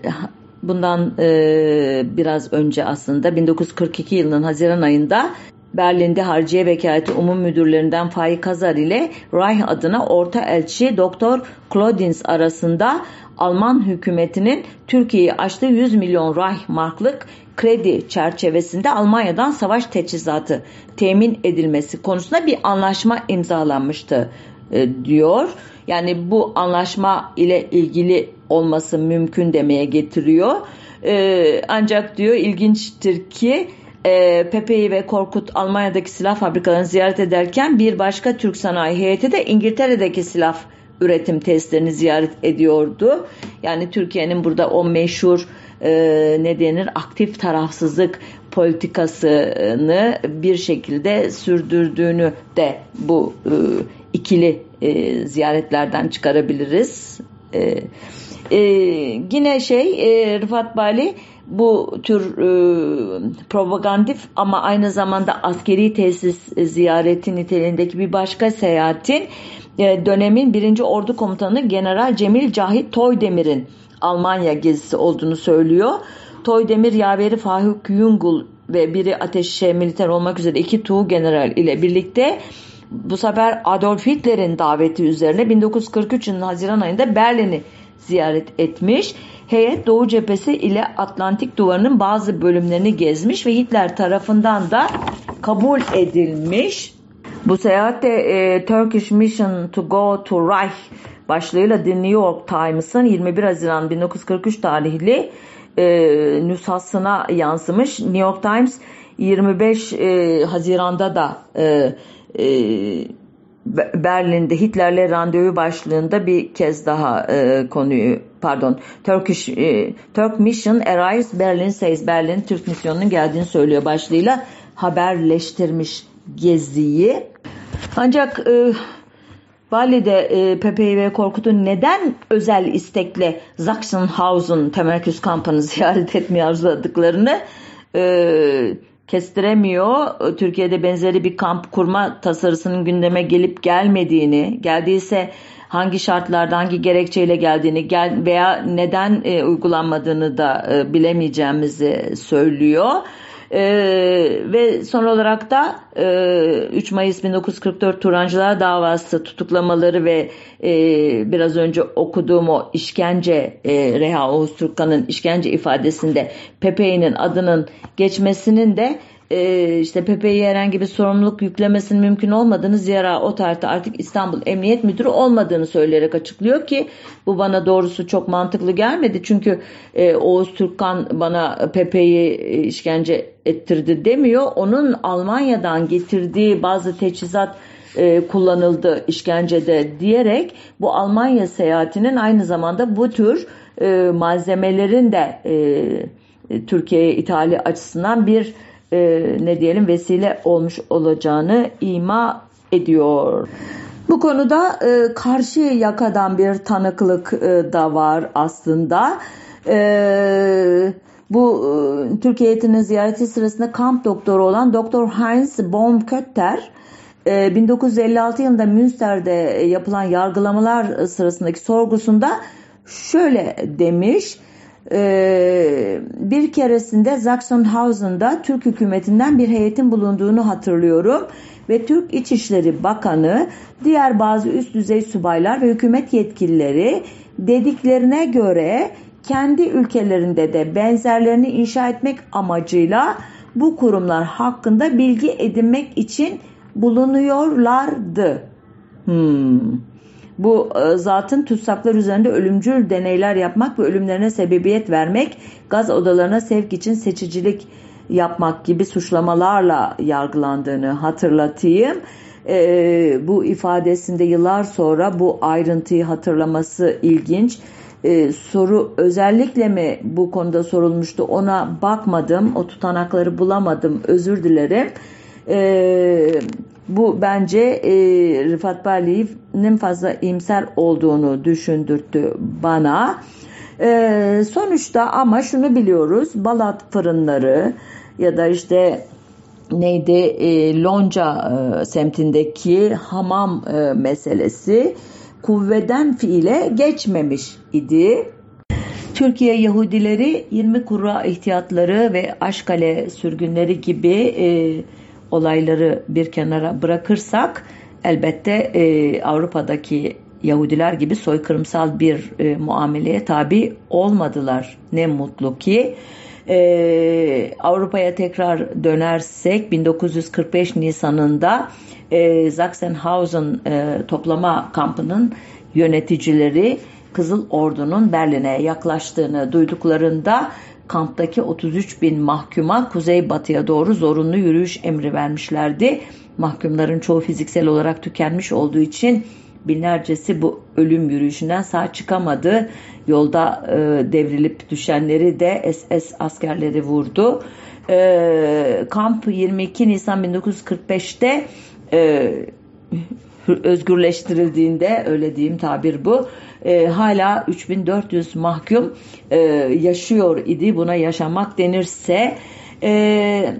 bundan e, biraz önce aslında 1942 yılının Haziran ayında Berlin'de Harciye Vekaleti Umum Müdürlerinden Faik Hazar ile Reich adına orta elçi Doktor Claudins arasında Alman hükümetinin Türkiye'yi açtığı 100 milyon Reich marklık kredi çerçevesinde Almanya'dan savaş teçhizatı temin edilmesi konusunda bir anlaşma imzalanmıştı e, diyor. Yani bu anlaşma ile ilgili olması mümkün demeye getiriyor. E, ancak diyor ilginçtir ki e, Pepe'yi ve Korkut Almanya'daki silah fabrikalarını ziyaret ederken bir başka Türk sanayi heyeti de İngiltere'deki silah üretim testlerini ziyaret ediyordu. Yani Türkiye'nin burada o meşhur e, ne denir aktif tarafsızlık politikasını bir şekilde sürdürdüğünü de bu e, ikili e, ziyaretlerden çıkarabiliriz. E, e, yine şey e, Rıfat Bali bu tür e, propagandif ama aynı zamanda askeri tesis ziyareti niteliğindeki bir başka seyahatin e, dönemin birinci Ordu Komutanı General Cemil Cahit Toydemir'in Almanya gezisi olduğunu söylüyor. Toydemir yaveri Fahuk Yungul ve biri ateşe militer olmak üzere iki Tuğ General ile birlikte bu sefer Adolf Hitler'in daveti üzerine 1943 yılının Haziran ayında Berlin'i ziyaret etmiş. Heyet Doğu cephesi ile Atlantik duvarının bazı bölümlerini gezmiş ve Hitler tarafından da kabul edilmiş. Bu seyahatte e, Turkish Mission to Go to Reich başlığıyla The New York Times'ın 21 Haziran 1943 tarihli e, nüshasına yansımış. New York Times 25 e, Haziran'da da e, e, Berlin'de Hitler'le randevu başlığında bir kez daha e, konuyu pardon Turkish e, Turk Mission arrives Berlin says Berlin Türk misyonunun geldiğini söylüyor başlığıyla haberleştirmiş geziyi. Ancak e, Bali'de e, Pepe'yi ve Korkut'un neden özel istekle Sachsenhausen temerküz kampını <laughs> ziyaret etmeyi arzuladıklarını e, kestiremiyor. Türkiye'de benzeri bir kamp kurma tasarısının gündeme gelip gelmediğini, geldiyse hangi şartlarda, hangi gerekçeyle geldiğini gel veya neden e, uygulanmadığını da e, bilemeyeceğimizi söylüyor. E, ve son olarak da e, 3 Mayıs 1944 Turancılar davası tutuklamaları ve e, biraz önce okuduğum o işkence e, Reha Oğuz Türkkan'ın işkence ifadesinde Pepe'nin adının geçmesinin de e, işte Pepe'ye herhangi bir sorumluluk yüklemesinin mümkün olmadığını zira o tarihte artık İstanbul Emniyet Müdürü olmadığını söyleyerek açıklıyor ki bu bana doğrusu çok mantıklı gelmedi. Çünkü e, Oğuz Türkkan bana Pepe'yi e, işkence ettirdi demiyor. Onun Almanya'dan getirdiği bazı teçhizat e, kullanıldı işkencede diyerek bu Almanya seyahatinin aynı zamanda bu tür e, malzemelerin de e, Türkiye'ye ithali açısından bir e, ne diyelim vesile olmuş olacağını ima ediyor. Bu konuda e, karşı yakadan bir tanıklık e, da var aslında. E, bu e, Türkiye ziyareti sırasında kamp doktoru olan Doktor Heinz Baumkötter 1956 e, yılında Münster'de yapılan yargılamalar sırasındaki sorgusunda şöyle demiş. Ee, bir keresinde Sachsenhausen'da Türk hükümetinden bir heyetin bulunduğunu hatırlıyorum ve Türk İçişleri Bakanı, diğer bazı üst düzey subaylar ve hükümet yetkilileri dediklerine göre kendi ülkelerinde de benzerlerini inşa etmek amacıyla bu kurumlar hakkında bilgi edinmek için bulunuyorlardı. Hmm. Bu e, zatın tutsaklar üzerinde ölümcül deneyler yapmak ve ölümlerine sebebiyet vermek, gaz odalarına sevk için seçicilik yapmak gibi suçlamalarla yargılandığını hatırlatayım. E, bu ifadesinde yıllar sonra bu ayrıntıyı hatırlaması ilginç. E, soru özellikle mi bu konuda sorulmuştu ona bakmadım. O tutanakları bulamadım özür dilerim. E, bu bence e, Rıfat Bali'nin fazla imser olduğunu düşündürttü bana. E, sonuçta ama şunu biliyoruz Balat fırınları ya da işte neydi e, Lonca e, semtindeki hamam e, meselesi kuvveden fiile geçmemiş idi. Türkiye Yahudileri 20 kura ihtiyatları ve Aşkale sürgünleri gibi e, olayları bir kenara bırakırsak elbette e, Avrupa'daki Yahudiler gibi soykırımsal bir e, muameleye tabi olmadılar. Ne mutlu ki. Ee, Avrupa'ya tekrar dönersek 1945 Nisan'ında e, Sachsenhausen e, toplama kampının yöneticileri Kızıl Ordu'nun Berlin'e yaklaştığını duyduklarında kamptaki 33 bin mahkuma kuzeybatıya doğru zorunlu yürüyüş emri vermişlerdi. Mahkumların çoğu fiziksel olarak tükenmiş olduğu için binlercesi bu ölüm yürüyüşünden sağ çıkamadı. Yolda e, devrilip düşenleri de SS askerleri vurdu. E, kamp 22 Nisan 1945'te e, özgürleştirildiğinde öyle diyeyim tabir bu e, hala 3400 mahkum e, yaşıyor idi. Buna yaşamak denirse e,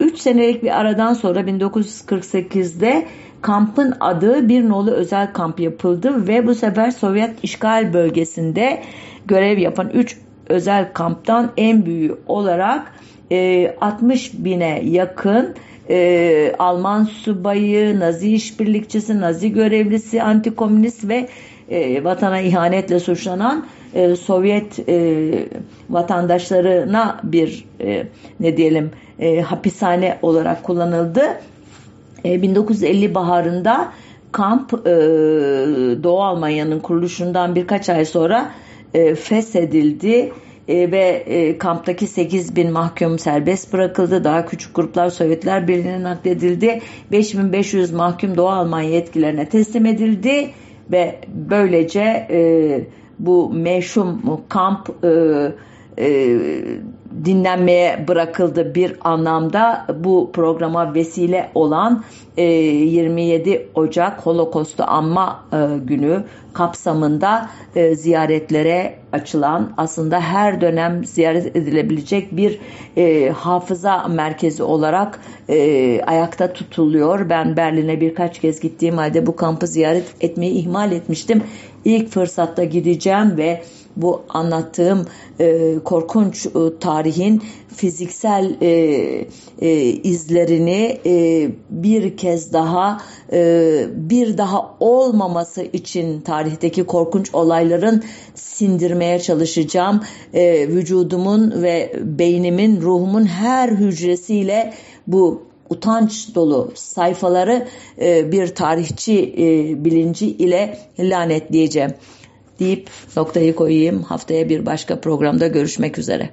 3 senelik bir aradan sonra 1948'de kampın adı bir nolu özel kamp yapıldı ve bu sefer Sovyet işgal bölgesinde görev yapan 3 özel kamptan en büyüğü olarak e, 60 bine yakın e, Alman subayı, Nazi işbirlikçisi, Nazi görevlisi, antikomünist ve e, vatana ihanetle suçlanan e, Sovyet e, vatandaşlarına bir e, ne diyelim e, hapishane olarak kullanıldı. E, 1950 baharında kamp e, Doğu Almanya'nın kuruluşundan birkaç ay sonra e, feshedildi e, ve e, kamptaki 8 bin mahkum serbest bırakıldı. Daha küçük gruplar Sovyetler Birliği'ne nakledildi. 5500 mahkum Doğu Almanya yetkilerine teslim edildi ve böylece e, bu meşhum kamp dinlenmeye bırakıldı bir anlamda bu programa vesile olan e, 27 Ocak Holocaust'u anma e, günü kapsamında e, ziyaretlere açılan aslında her dönem ziyaret edilebilecek bir e, hafıza merkezi olarak e, ayakta tutuluyor. Ben Berlin'e birkaç kez gittiğim halde bu kampı ziyaret etmeyi ihmal etmiştim. İlk fırsatta gideceğim ve bu anlattığım e, korkunç e, tarihin fiziksel e, e, izlerini e, bir kez daha e, bir daha olmaması için tarihteki korkunç olayların sindirmeye çalışacağım. E, vücudumun ve beynimin, ruhumun her hücresiyle bu utanç dolu sayfaları e, bir tarihçi e, bilinci ile lanetleyeceğim deyip noktayı koyayım. Haftaya bir başka programda görüşmek üzere.